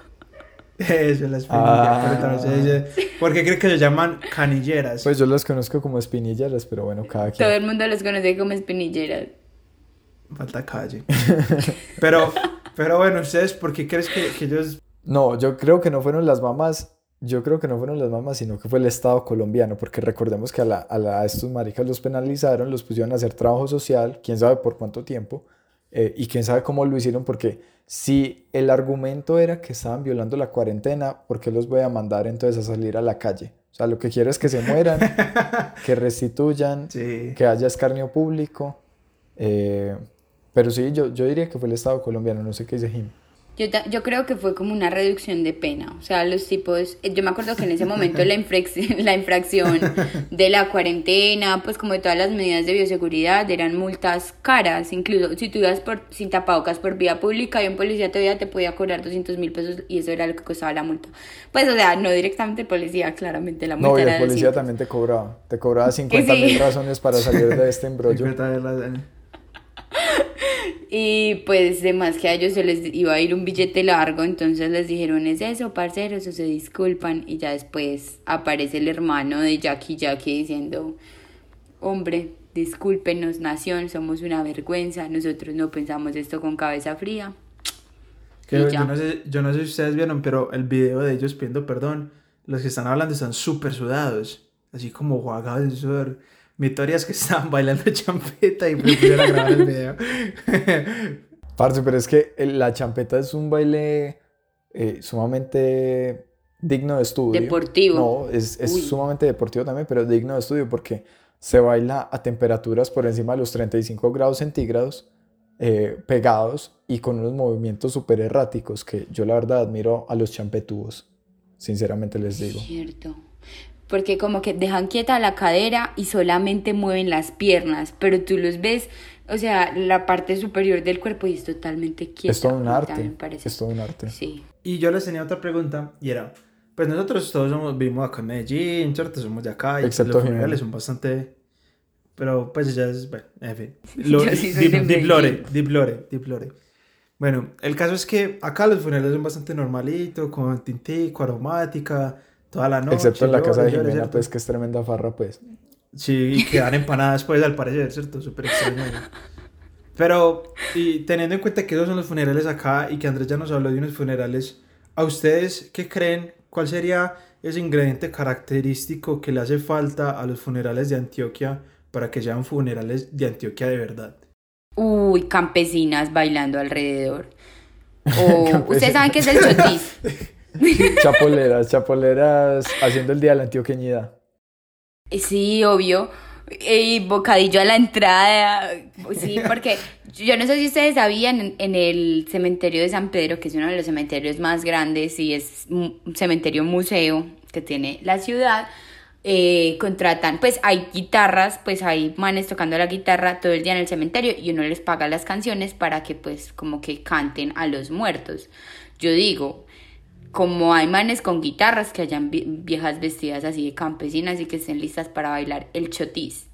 <laughs> Eso es la espinilla. Ah. pero también se dice- ¿Por qué cree que se llaman canilleras? Pues yo las conozco como espinilleras, pero bueno, cada Todo quien. el mundo los conoce como espinilleras. Falta calle. pero, pero bueno, ¿ustedes por qué crees que, que ellos... No, yo creo que no fueron las mamás. Yo creo que no fueron las mamás, sino que fue el Estado colombiano, porque recordemos que a, la, a, la- a estos maricas los penalizaron, los pusieron a hacer trabajo social, quién sabe por cuánto tiempo, eh, y quién sabe cómo lo hicieron, porque si el argumento era que estaban violando la cuarentena, ¿por qué los voy a mandar entonces a salir a la calle? O sea, lo que quiero es que se mueran, <laughs> que restituyan, Sí. que haya escarnio público. eh, pero sí, yo, yo diría que fue el Estado colombiano, no sé qué dice Jim. Yo, ta- yo creo que fue como una reducción de pena. O sea, los tipos. eh, Yo me acuerdo que en ese momento la, infrac- <laughs> la infracción de la cuarentena, pues como de todas las medidas de bioseguridad, eran multas caras. Incluso si tú ibas por, sin tapabocas por vía pública y un policía te veía, te podía cobrar 200 mil pesos y eso era lo que costaba la multa. Pues, o sea, no directamente el policía, claramente la multa No, y era el policía 200. también te cobraba. Te cobraba <laughs> 50 mil sí. razones para salir de este <laughs> embrollo. Y pues de más que a ellos se les iba a ir un billete largo, entonces les dijeron es eso, parceros, o se disculpan y ya después aparece el hermano de Jackie Jackie diciendo, hombre, discúlpenos nación, somos una vergüenza, nosotros no pensamos esto con cabeza fría. Que Y yo, no sé, yo no sé si ustedes vieron, pero el video de ellos pidiendo perdón, los que están hablando están súper sudados, así como jugados de sudor. Mi teoría es que estaban bailando <laughs> champeta y me pusieron a grabar el video. <laughs> Parce, pero es que la champeta es un baile eh, sumamente digno de estudio. Deportivo. No, es, es sumamente deportivo también, pero digno de estudio porque se baila a temperaturas por encima de los 35 grados centígrados, eh, pegados y con unos movimientos súper erráticos que yo la verdad admiro a los champetúos. Sinceramente les digo. Cierto. Porque como que dejan quieta la cadera y solamente mueven las piernas, pero tú los ves, o sea, la parte superior del cuerpo y es totalmente quieta. Es todo un arte. también me parece. Es todo un arte. Sí. Y yo les tenía otra pregunta y era, pues nosotros todos somos, vivimos acá en Medellín, ¿cierto? Somos de acá y Excepto los funerales son bastante... Pero pues ya es, bueno, en fin. <laughs> Lo- sí deep, de deep lore, deep lore, deep lore. Bueno, el caso es que acá los funerales son bastante normalitos, con tintico, aromática, toda la noche. Excepto en la casa de Jimena, ¿cierto? pues que es tremenda farra, pues. Sí, y que dan empanadas pues al parecer, ¿cierto? Súper extraño. Pero, y teniendo en cuenta que esos son los funerales acá y que Andrés ya nos habló de unos funerales, ¿a ustedes qué creen? ¿Cuál sería ese ingrediente característico que le hace falta a los funerales de Antioquia para que sean funerales de Antioquia de verdad. Uy, campesinas bailando alrededor. <laughs> O, ¿Ustedes saben qué es el chotis? <laughs> Chapoleras, chapoleras haciendo el día de la antioqueñidad. Sí, obvio. Y bocadillo a la entrada. Sí, <laughs> porque yo no sé si ustedes sabían, en, en el cementerio de San Pedro, que es uno de los cementerios más grandes y es un cementerio museo que tiene la ciudad, eh, contratan, pues hay guitarras, pues hay manes tocando la guitarra todo el día en el cementerio y uno les paga las canciones para que pues como que canten a los muertos. Yo digo, como hay manes con guitarras que hayan vi- viejas vestidas así de campesinas y que estén listas para bailar el chotis,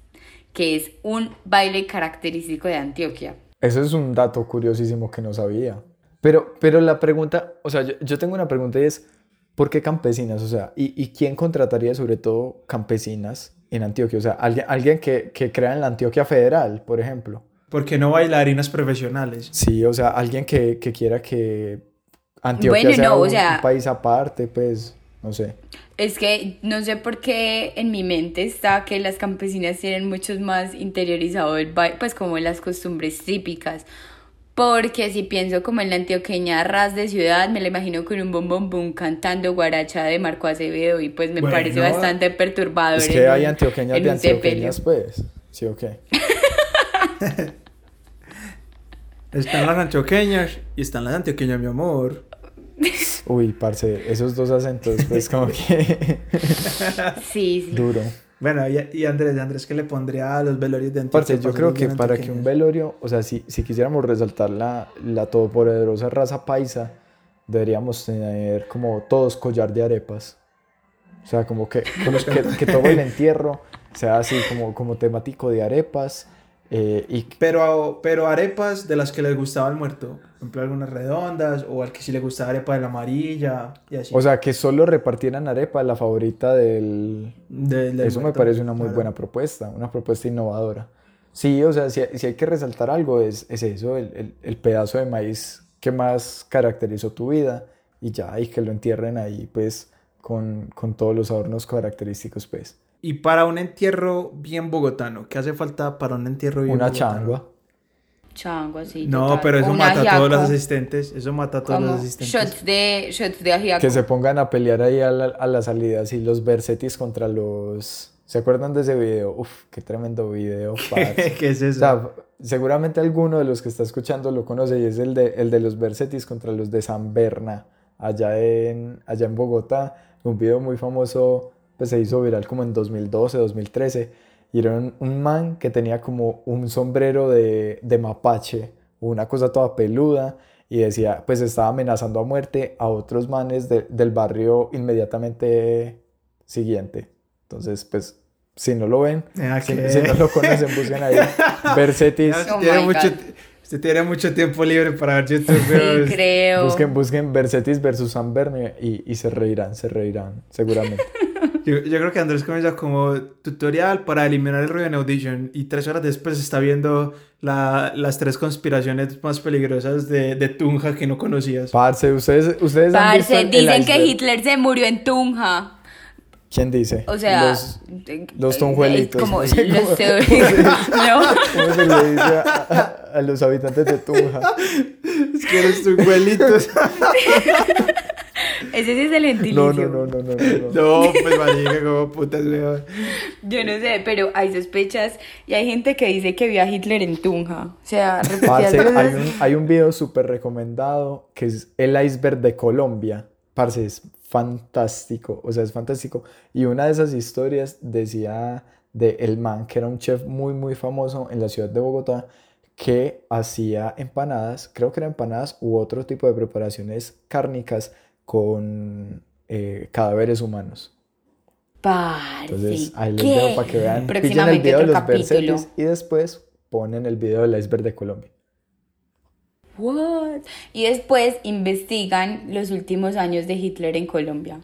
que es un baile característico de Antioquia. Eso es un dato curiosísimo que no sabía. Pero, pero la pregunta, o sea, yo, yo tengo una pregunta y es, ¿por qué campesinas? O sea, ¿y, y quién contrataría sobre todo campesinas en Antioquia? O sea, alguien, alguien que, que crea en la Antioquia Federal, por ejemplo. ¿Por qué no bailarinas profesionales? Sí, o sea, alguien que, que quiera que Antioquia Bueno, sea no, o un, sea- un país aparte, pues, no sé. Es que no sé por qué en mi mente está que las campesinas tienen mucho más interiorizado el baile, pues como las costumbres típicas. Porque si pienso como en la antioqueña ras de ciudad, me la imagino con un bombón boom cantando guaracha de Marco Acevedo y pues me Bueno. parece bastante perturbador. Es que en hay antioqueñas de antioqueñas, pues. Sí, ok. <laughs> Están las antioqueñas y están las antioqueñas, mi amor. <laughs> Uy, parce, esos dos acentos, pues como <laughs> que Sí, sí. duro. Bueno, y, y Andrés, Andrés, ¿qué le pondría a los velorios de Antioquia? Parce, yo creo que para que un velorio, o sea, si, si quisiéramos resaltar la, la todopoderosa raza paisa, deberíamos tener como todos collar de arepas. O sea, como que, como que, que todo el entierro sea así como, como temático de arepas. Eh, y Pero, pero arepas de las que les gustaba al muerto. Por ejemplo, algunas redondas o al que sí le gustaba arepa de la amarilla y así. O sea, que solo repartieran arepa, la favorita del... Del- del Eso me muerto, parece una muy claro. buena propuesta, una propuesta innovadora. Sí, o sea, si, si hay que resaltar algo, es, es eso, el, el- el pedazo de maíz que más caracterizó tu vida y ya, y que lo entierren ahí, pues, con, con todos los adornos característicos, pues. Y para un entierro bien bogotano, ¿qué hace falta para un entierro bien Una bogotano? changua. Chango, así. No, total. pero eso Un mata a todos los asistentes. Eso mata a todos los asistentes. Shots de, shots de ajiaco. Que se pongan a pelear ahí a la, a la salida, así, los Versetis contra los... ¿Se acuerdan de ese video? Uf, qué tremendo video, <laughs> parce. ¿Qué es O eso? sea, seguramente alguno de los que está escuchando lo conoce y es el de, el de los Versetis contra los de San Berna, allá en, allá en Bogotá. Un video muy famoso, pues se hizo viral como en 2012, 2013. Y era un, un man que tenía como un sombrero de, de mapache, una cosa toda peluda, y decía, pues estaba amenazando a muerte a otros manes de- del barrio inmediatamente siguiente. Entonces, pues, si no lo ven, Ah, si, si no lo conocen, busquen ahí. <laughs> Versetis. Oh tiene mucho, usted tiene mucho tiempo libre para ver YouTube. Sí, creo. Busquen, busquen Versetis versus San Berne y, y se reirán, se reirán, seguramente. <laughs> Yo, yo creo que Andrés comienza como tutorial para eliminar el ruido en Audition y tres horas después está viendo la- las tres conspiraciones más peligrosas de, de Tunja que no conocías. Parce, ustedes, ustedes han visto Parce, el- el dicen que iceberg? Hitler se murió en Tunja. ¿Quién dice? O sea, Los- eh, <laughs> los tonjuelitos, Como no sé los cómo-. ¿Cómo se le dice a, a- a los habitantes de Tunja? <laughs> Es que eres tu abuelitos. <laughs> Ese sí es el gentilicio. No, no, no, no, no, no. no. pues marica, como putas, weón. Yo no sé, pero hay sospechas y hay gente que dice que vio a Hitler en Tunja. O sea, Parce, hay un, hay un video súper recomendado que es el iceberg de Colombia. Parce, es fantástico, o sea, es fantástico. Y una de esas historias decía de el man, que era un chef muy, muy famoso en la ciudad de Bogotá, que hacía empanadas, creo que eran empanadas u otro tipo de preparaciones cárnicas con eh, cadáveres humanos. Parce, Entonces, ahí les ¿qué? dejo para que vean. Pillen el Próximamente video de otro los y después ponen el video del iceberg de Colombia. What? Y después investigan los últimos años de Hitler en Colombia.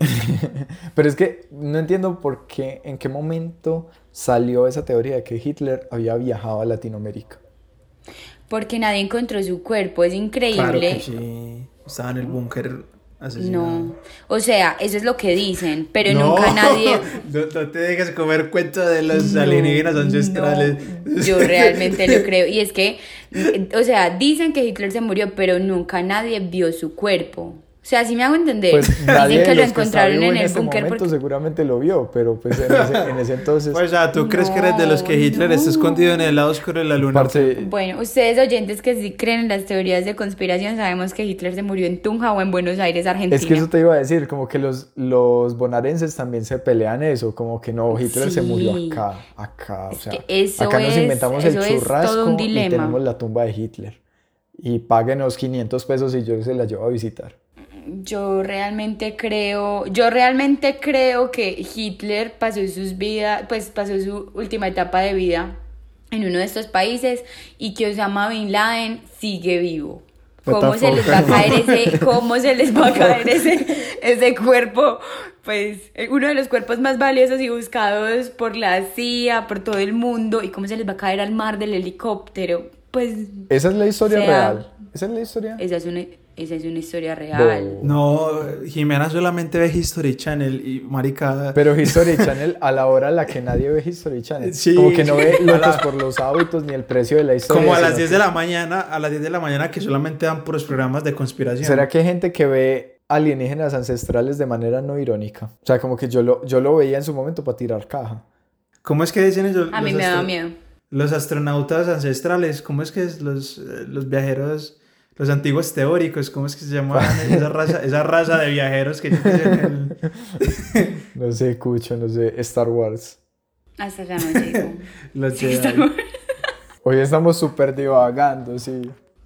<laughs> Pero es que no entiendo por qué, en qué momento salió esa teoría de que Hitler había viajado a Latinoamérica. Porque nadie encontró su cuerpo. Es Claro increíble. que sí. Estaba en el búnker asesinado. No. O sea, eso es lo que dicen, pero No, nunca nadie. <laughs> No, no te dejes comer cuento de los alienígenas ancestrales. yo realmente lo creo. Y es que, o sea, dicen que Hitler se murió, pero nunca nadie vio su cuerpo. O sea, si me hago entender. Pues <laughs> nadie dicen que lo los que está encontraron vivo en el este búnker momento porque. seguramente lo vio, pero pues en ese, en ese entonces... Pues, o sea, ¿tú crees que eres de los que Hitler está no. escondido en el lado oscuro de la luna? parce, Bueno, ustedes oyentes que sí creen en las teorías de conspiración, sabemos que Hitler se murió en Tunja o en Buenos Aires, Argentina. Es que eso te iba a decir, como que los, los bonaerenses también se pelean eso, como que no, Hitler se murió Sí. acá, acá, o Es sea, que eso acá nos es- inventamos el eso es todo churrasco y tenemos la tumba de Hitler. Y páguenos 500 pesos y yo se la llevo a visitar. Yo realmente creo, yo realmente creo que Hitler pasó sus vidas, pues pasó su última etapa de vida en uno de estos países y que Osama Bin Laden sigue vivo. ¿Cómo se les va a caer ese, <laughs> cómo se les va a caer ese, ese cuerpo? Pues eh, uno de los cuerpos más valiosos y buscados por la CIA, por todo el mundo, y cómo se les va a caer al mar del helicóptero. Pues Esa es la historia sea, real. Esa es la historia. esa es una, esa es una historia real. No, Jimena solamente ve History Channel y marica. Pero <laughs> History Channel, a la hora a la que nadie ve History Channel, Sí. como que no ve <laughs> locos por los hábitos ni el precio de la historia. como a las sino 10 que- de la mañana, a las 10 de la mañana que solamente dan puros programas de conspiración. ¿Será que hay gente que ve alienígenas ancestrales de manera no irónica? O sea, como que yo lo, yo lo veía en su momento para tirar caja. ¿Cómo es que dicen ellos? A mí me da miedo. Los astronautas ancestrales, ¿cómo es que es los, eh, los viajeros, los antiguos teóricos, ¿cómo es que se llamaban <laughs> esa raza, esa raza de viajeros que el- <laughs> No sé, Cucho, no sé, Star Wars. Hasta ya no llego. los Sí, Jedi? está- Hoy estamos súper divagando, sí.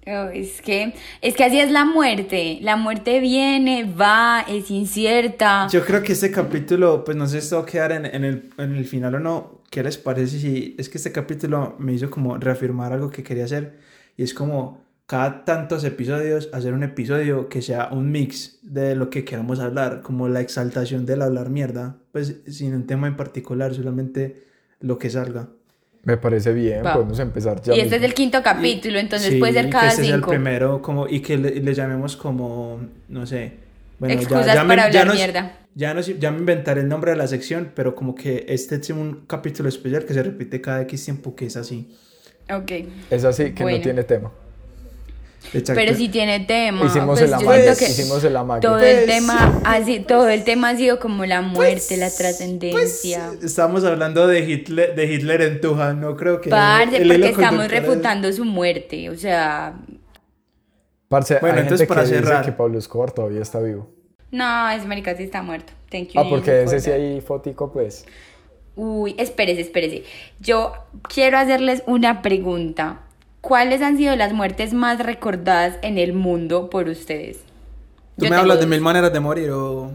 Oh, es que es que así es la muerte. La muerte viene, va, es incierta. Yo creo que este capítulo, pues no sé si esto va a quedar en, en el, en el final o no. ¿Qué les parece? Si es que este capítulo me hizo como reafirmar algo que quería hacer. Y es como cada tantos episodios, hacer un episodio que sea un mix de lo que queramos hablar. Como la exaltación del hablar mierda. Pues sin un tema en particular, solamente lo que salga. Me parece bien, podemos empezar ya. y este es el quinto capítulo, entonces Sí, puede ser que cada este sea el cinco. primero como, y que le, le llamemos como, no sé. Bueno, ya- Excusas ya, me- para ya hablar nos- mierda. Ya, nos- ya me inventaré el nombre de la sección, pero como que este es un capítulo especial que se repite cada X tiempo, que es así. Ok. Es así que Bueno. no tiene tema. Exacto. Pero si tiene tema. Hicimos pues el amague, hicimos el amague. Todo el Pues, tema, así, todo el tema ha sido como la muerte, la Pues, trascendencia. pues, estamos hablando de Hitler, de Hitler en Tuja, no creo que... Parce, porque estamos refutando su muerte. O sea, Parce, Bueno, hay entonces gente para que dice cerrar. que Pablo Escobar todavía está vivo. no, ese marica sí está muerto. Thank you. Ah, porque ese sí hay fotico, pues. Uy, espérese, espérese. Yo quiero hacerles una pregunta. ¿Cuáles han sido las muertes más recordadas en el mundo por ustedes? ¿Tú Yo me hablas de mil maneras de morir o...?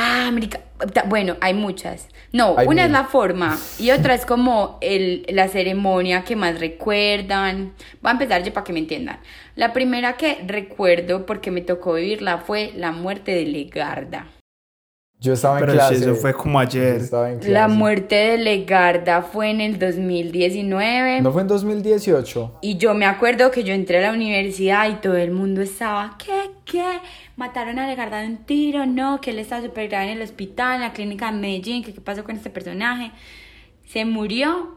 Ah, marica, ta- bueno, hay muchas. No, Hay una es la forma y otra es como el, la ceremonia que más recuerdan. Voy a empezar yo para que me entiendan. La primera que recuerdo porque me tocó vivirla fue la muerte de Legarda. Yo estaba en Pero clase. si eso fue como ayer. estaba en clase. La muerte de Legarda fue en el 2019. ¿No fue en 2018? Y yo me acuerdo que yo entré a la universidad y todo el mundo estaba, ¿qué? ¿Qué? Mataron a Legarda de un tiro, no, que él estaba súper grave en el hospital, en la clínica de Medellín, que qué pasó con este personaje. Se murió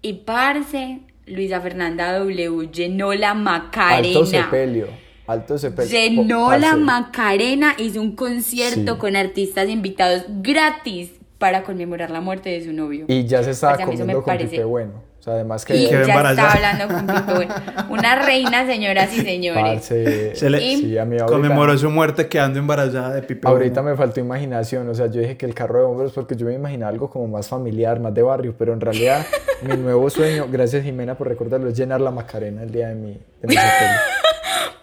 y parce, Luisa Fernanda W llenó la Alto Macarena. sepelio. Alto sepelio. Llenó la. Macarena, hizo un concierto Sí. con artistas invitados gratis para conmemorar la muerte de su novio. Y ya se estaba Parce, comiendo con parece- pipe bueno. Sea, además que... Y ya embarazada. estaba hablando con. Una reina, señoras y señores. Parce, Se le- sí, a mí ahorita, Conmemoró su muerte quedando embarazada de Pipe. ahorita me faltó imaginación. O sea, yo dije que el carro de bomberos porque yo me imaginaba algo como más familiar, más de barrio. Pero en realidad <laughs> mi nuevo sueño, gracias Jimena por recordarlo, es llenar la Macarena el día de mi, de mi. <laughs>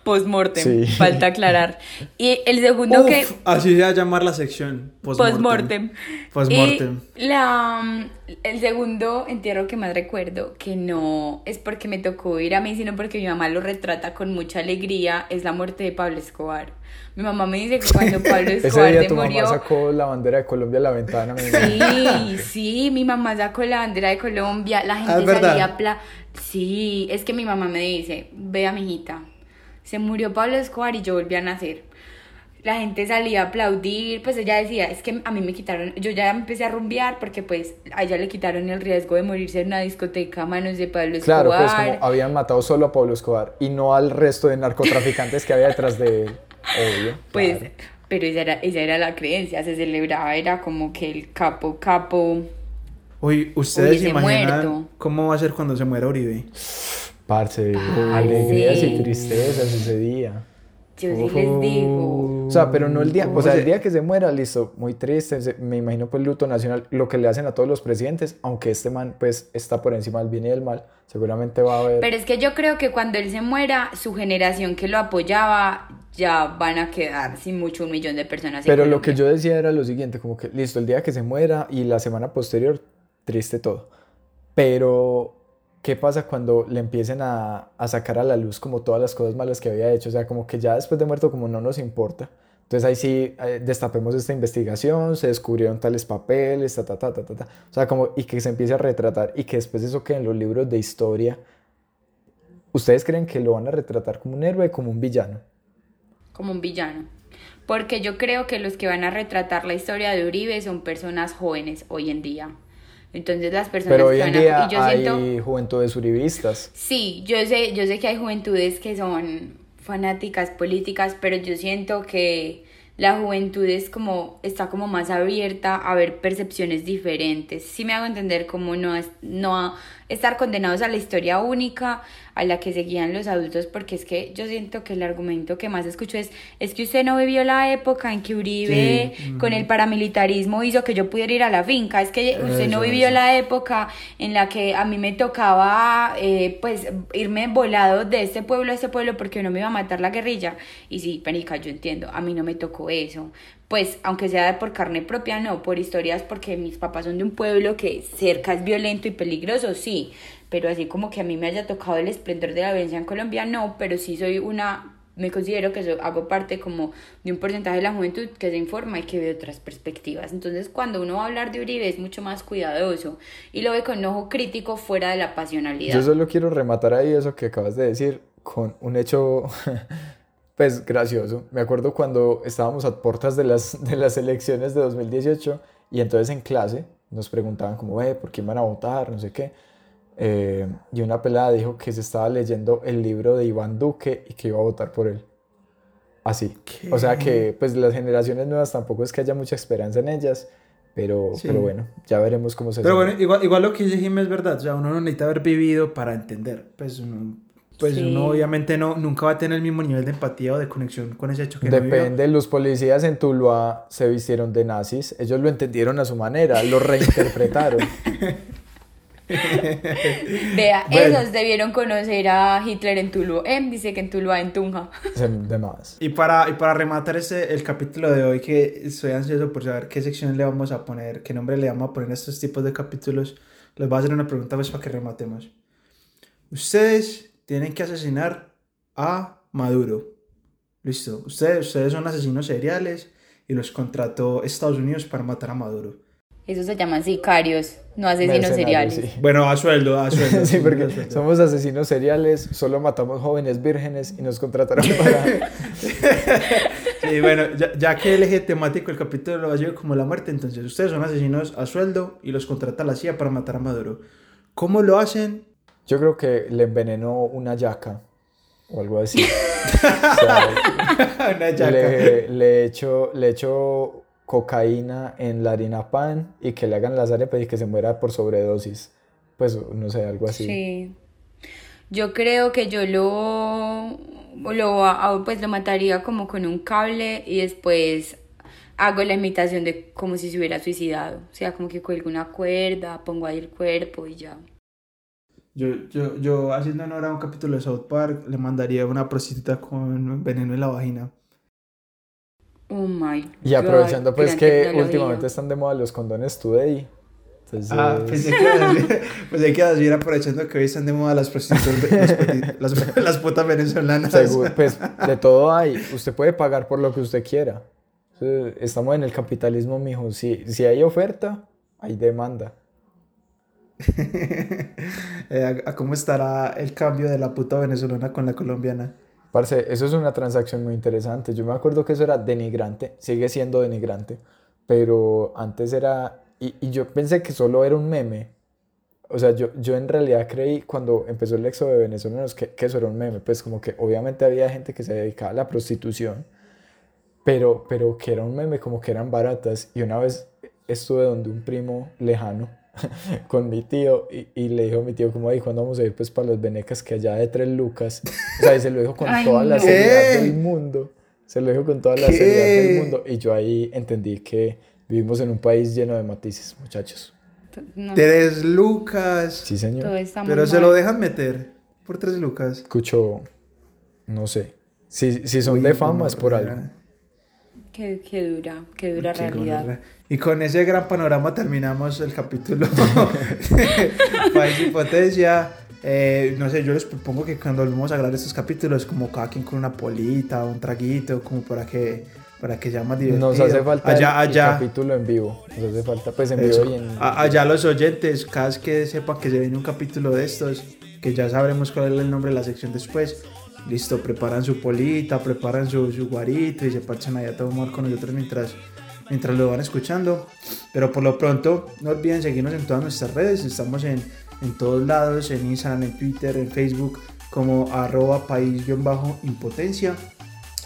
Postmortem, Sí. falta aclarar. Y el segundo que. Así se va a llamar la sección. Postmortem. Postmortem. Y la, mm, el segundo entierro que más recuerdo, que no es porque me tocó ir a mí, sino porque mi mamá lo retrata con mucha alegría, es la muerte de Pablo Escobar. Mi mamá me dice que cuando <laughs> Pablo Ese Escobar día se tu murió. mamá sacó la bandera de Colombia a la ventana. Sí, sí, mi mamá sacó la bandera de Colombia, la Ah, gente ¿es verdad? salía a pla... Sí, es que mi mamá me dice, vea mijita, se murió Pablo Escobar y yo volví a nacer. la gente salía a aplaudir, pues ella decía, es que a mí me quitaron, yo ya empecé a rumbear porque pues a ella le quitaron el riesgo de morirse en una discoteca a manos de Pablo Claro, pues Escobar. como habían matado solo a Pablo Escobar y no al resto de narcotraficantes que había detrás de él. Obvio. Pues, claro. pero esa era, esa era la creencia, se celebraba, era como que el capo, capo, Uy, ¿ustedes se imaginan muerto. cómo va a ser cuando se muera Uribe? Parce, Parce. alegrías y tristezas ese día. yo sí les digo. O sea, pero no el día, o sea, el día que se muera, listo, muy triste, me imagino pues luto nacional, lo que le hacen a todos los presidentes, aunque este man pues está por encima del bien y del mal, seguramente va a haber... Pero es que yo creo que cuando él se muera, su generación que lo apoyaba ya van a quedar sin mucho un millón de personas. Pero lo que yo decía era lo siguiente, como que listo, el día que se muera y la semana posterior, triste todo. Pero, ¿qué pasa cuando le empiecen a, sacar a la luz como todas las cosas malas que había hecho? O sea, como que ya después de muerto como no nos importa. Entonces ahí sí eh, destapemos esta investigación, se descubrieron tales papeles, ta, ta, ta, ta, ta, ta. O sea, como, y que se empiece a retratar y que después eso quede en los libros de historia. ¿Ustedes creen que lo van a retratar como un héroe como un villano? como un villano. Porque yo creo que los que van a retratar la historia de Uribe son personas jóvenes hoy en día. Entonces las personas Pero hoy en a- día y yo hay siento juventudes uribistas. Sí, yo sé, yo sé que hay juventudes que son fanáticas políticas, pero yo siento que la juventud es como, está como más abierta a ver percepciones diferentes. Sí me hago entender como no, no estar condenados a la historia única a la que seguían los adultos, porque es que yo siento que el argumento que más escucho es, es que usted no vivió la época en que Uribe con el paramilitarismo hizo que yo pudiera ir a la finca, es que usted no vivió eso. la época en la que a mí me tocaba eh, pues irme volado de este pueblo a este pueblo porque no me iba a matar la guerrilla. Y sí, Penica, yo entiendo, a mí no me tocó eso. Pues aunque sea por carne propia, no, por historias porque mis papás son de un pueblo que cerca es violento y peligroso, sí. Pero así como que a mí me haya tocado el esplendor de la violencia en Colombia, no, pero sí soy una me considero que so- hago parte como de un porcentaje de la juventud que se informa y que ve otras perspectivas. Entonces, cuando uno va a hablar de Uribe es mucho más cuidadoso y lo ve con un ojo crítico fuera de la pasionalidad. Yo solo quiero rematar ahí eso que acabas de decir con un hecho, <laughs> pues gracioso. Me acuerdo cuando estábamos a puertas de las, <laughs> de las elecciones de 2018 y entonces en clase nos preguntaban como, eh, ¿por quién van a votar? No sé qué. Eh, y una pelada dijo que se estaba leyendo el libro de Iván Duque y que iba a votar por él. Así. O sea que pues las generaciones nuevas tampoco es que haya mucha esperanza en ellas, pero, Sí. pero bueno, ya veremos cómo se Pero sigue. bueno, igual, igual lo que dice Jimmy es verdad. O sea, uno no necesita haber vivido para entender. Pues uno, pues Sí. uno obviamente no, nunca va a tener el mismo nivel de empatía o de conexión con ese hecho que no. Depende, los policías en Tuluá se vistieron de nazis, ellos lo entendieron a su manera, lo reinterpretaron. <laughs> Vea, Bueno. esos debieron conocer a Hitler en Tuluá. Em dice que en Tuluá, en Tunja. De más. Y para, y para rematar este, el capítulo de hoy, que estoy ansioso por saber qué sección le vamos a poner, qué nombre le vamos a poner a estos tipos de capítulos, les voy a hacer una pregunta pues para que rematemos. Ustedes tienen que asesinar a Maduro. Listo. Ustedes, ustedes son asesinos seriales y los contrató Estados Unidos para matar a Maduro. Esos se llaman sicarios, no asesinos seriales. sí. Bueno, a sueldo, a sueldo. <laughs> Sí, a porque sueldo. somos asesinos seriales, solo matamos jóvenes vírgenes y nos contrataron <laughs> para... Sí, bueno, ya, ya que el eje temático del capítulo lo lleva como la muerte, entonces ustedes son asesinos a sueldo y los contrata la CIA para matar a Maduro. ¿Cómo lo hacen? Yo creo que le envenenó una yaca o algo así. <laughs> O sea, <laughs> Una yaca. le, le echo, le echo cocaína en la harina pan y que le hagan las arepas y que se muera por sobredosis. Pues no sé, algo así. Sí. Yo creo que yo lo, lo, a- pues lo mataría como con un cable y después hago la imitación de como si se hubiera suicidado. O sea, como que cuelgo una cuerda, pongo ahí el cuerpo y ya. Yo, yo, yo, haciendo honor a un capítulo de South Park, le mandaría una prostituta con veneno en la vagina. Oh my Y aprovechando God, pues gran que tecnología. últimamente están de moda los condones today. Entonces, Ah, pensé que <laughs> pensé que iba a decir aprovechando que hoy están de moda las prostitutas, las, las, <laughs> las putas venezolanas. seguro- pues de todo hay. Usted puede pagar por lo que usted quiera. Estamos en el capitalismo, mijo. Si, si hay oferta, hay demanda. <laughs> Eh, a, a cómo estará el cambio de la puta venezolana con la colombiana. Parce, eso es una transacción muy interesante. Yo me acuerdo que eso era denigrante, sigue siendo denigrante, pero antes era, y, y yo pensé que solo era un meme. O sea, yo, yo en realidad creí cuando empezó el éxodo de venezolanos que, que eso era un meme, pues como que obviamente había gente que se dedicaba a la prostitución, pero, pero que era un meme como que eran baratas. Y una vez estuve donde un primo lejano <laughs> con mi tío y, y le dijo a mi tío como, ahí ¿cuándo vamos a ir pues para los venecas que allá de tres lucas? O sea, y se lo dijo con <laughs> Ay, toda la no. seriedad ¿Qué? del mundo. Se lo dijo con toda la ¿Qué? seriedad del mundo. Y yo ahí entendí que vivimos en un país lleno de matices, muchachos. No, Tres lucas. Sí, señor. todo está muy Pero se mal. lo dejan meter por tres lucas. Escucho, no sé. Si, si son Uy, de fama es por algo. Qué, qué dura, qué dura Qué realidad. Y con ese gran panorama terminamos el capítulo País y Potencia. Eh, no sé, yo les propongo que cuando volvemos a grabar estos capítulos, como cada quien con una polita, un traguito, como para que, para que sea más divertido. Nos hace falta el- allá, el, allá, capítulo en vivo. Nos hace falta pues en eso. vivo y en... A- allá los oyentes, cada vez que sepan que se viene un capítulo de estos, que ya sabremos cuál es el nombre de la sección después. Listo, preparan su polita, preparan su, su guarito y se parchan allá a tomar con nosotros mientras, mientras lo van escuchando. Pero por lo pronto, no olviden seguirnos en todas nuestras redes. Estamos en, en todos lados, en Instagram, en Twitter, en Facebook, como arroba país-impotencia.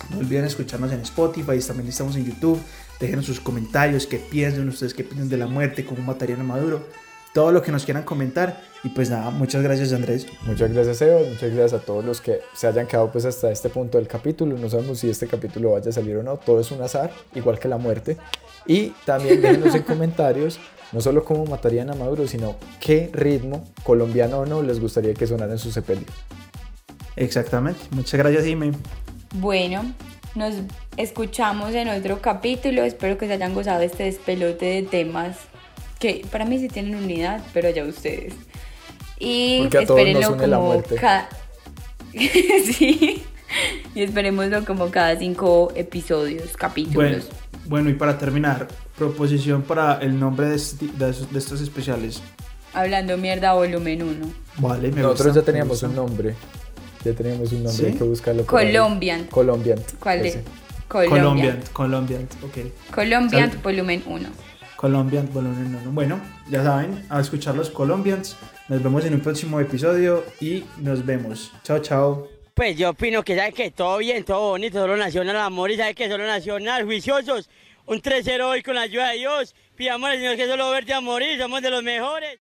No olviden escucharnos en Spotify, también estamos en YouTube. Déjenos sus comentarios, qué piensan ustedes, qué piensan de la muerte, cómo matarían a Maduro. Todo lo que nos quieran comentar. Y pues nada, muchas gracias Andrés. Muchas gracias, Sebas. Muchas gracias a todos los que se hayan quedado pues hasta este punto del capítulo. No sabemos si este capítulo vaya a salir o no. Todo es un azar, igual que la muerte. Y también déjenos en <laughs> comentarios no solo cómo matarían a Maduro, sino qué ritmo, colombiano o no, les gustaría que sonara en su sepelio. Exactamente. Muchas gracias, Jimmy. Bueno, nos escuchamos en otro capítulo. Espero que se hayan gozado de este despelote de temas que para mí sí tienen unidad, pero ya ustedes. Y Porque a todos nos la como muerte. cada. <laughs> sí. Y esperémoslo como cada cinco episodios, Bueno, capítulos. bueno, y para terminar, proposición para el nombre de, este- de estos especiales. Hablando mierda, volumen 1. Vale, me Nosotros gusta, ya teníamos un nombre. Ya teníamos un nombre, ¿Sí? hay que buscarlo. Colombian. Colombian. ¿Cuál ese. es? Colombian, Colombian. Colombian, ok. Colombian, volumen 1. Colombian, bueno, no, no. bueno, ya saben, a escuchar los Colombians. Nos vemos en un próximo episodio y nos vemos. Chao, chao. Pues yo opino que sabe que todo bien, todo bonito, solo nacional amor y sabe que solo nacional, juiciosos. Un 3-0 hoy con la ayuda de Dios. Pidamos al Señor que solo verte a morir, somos de los mejores.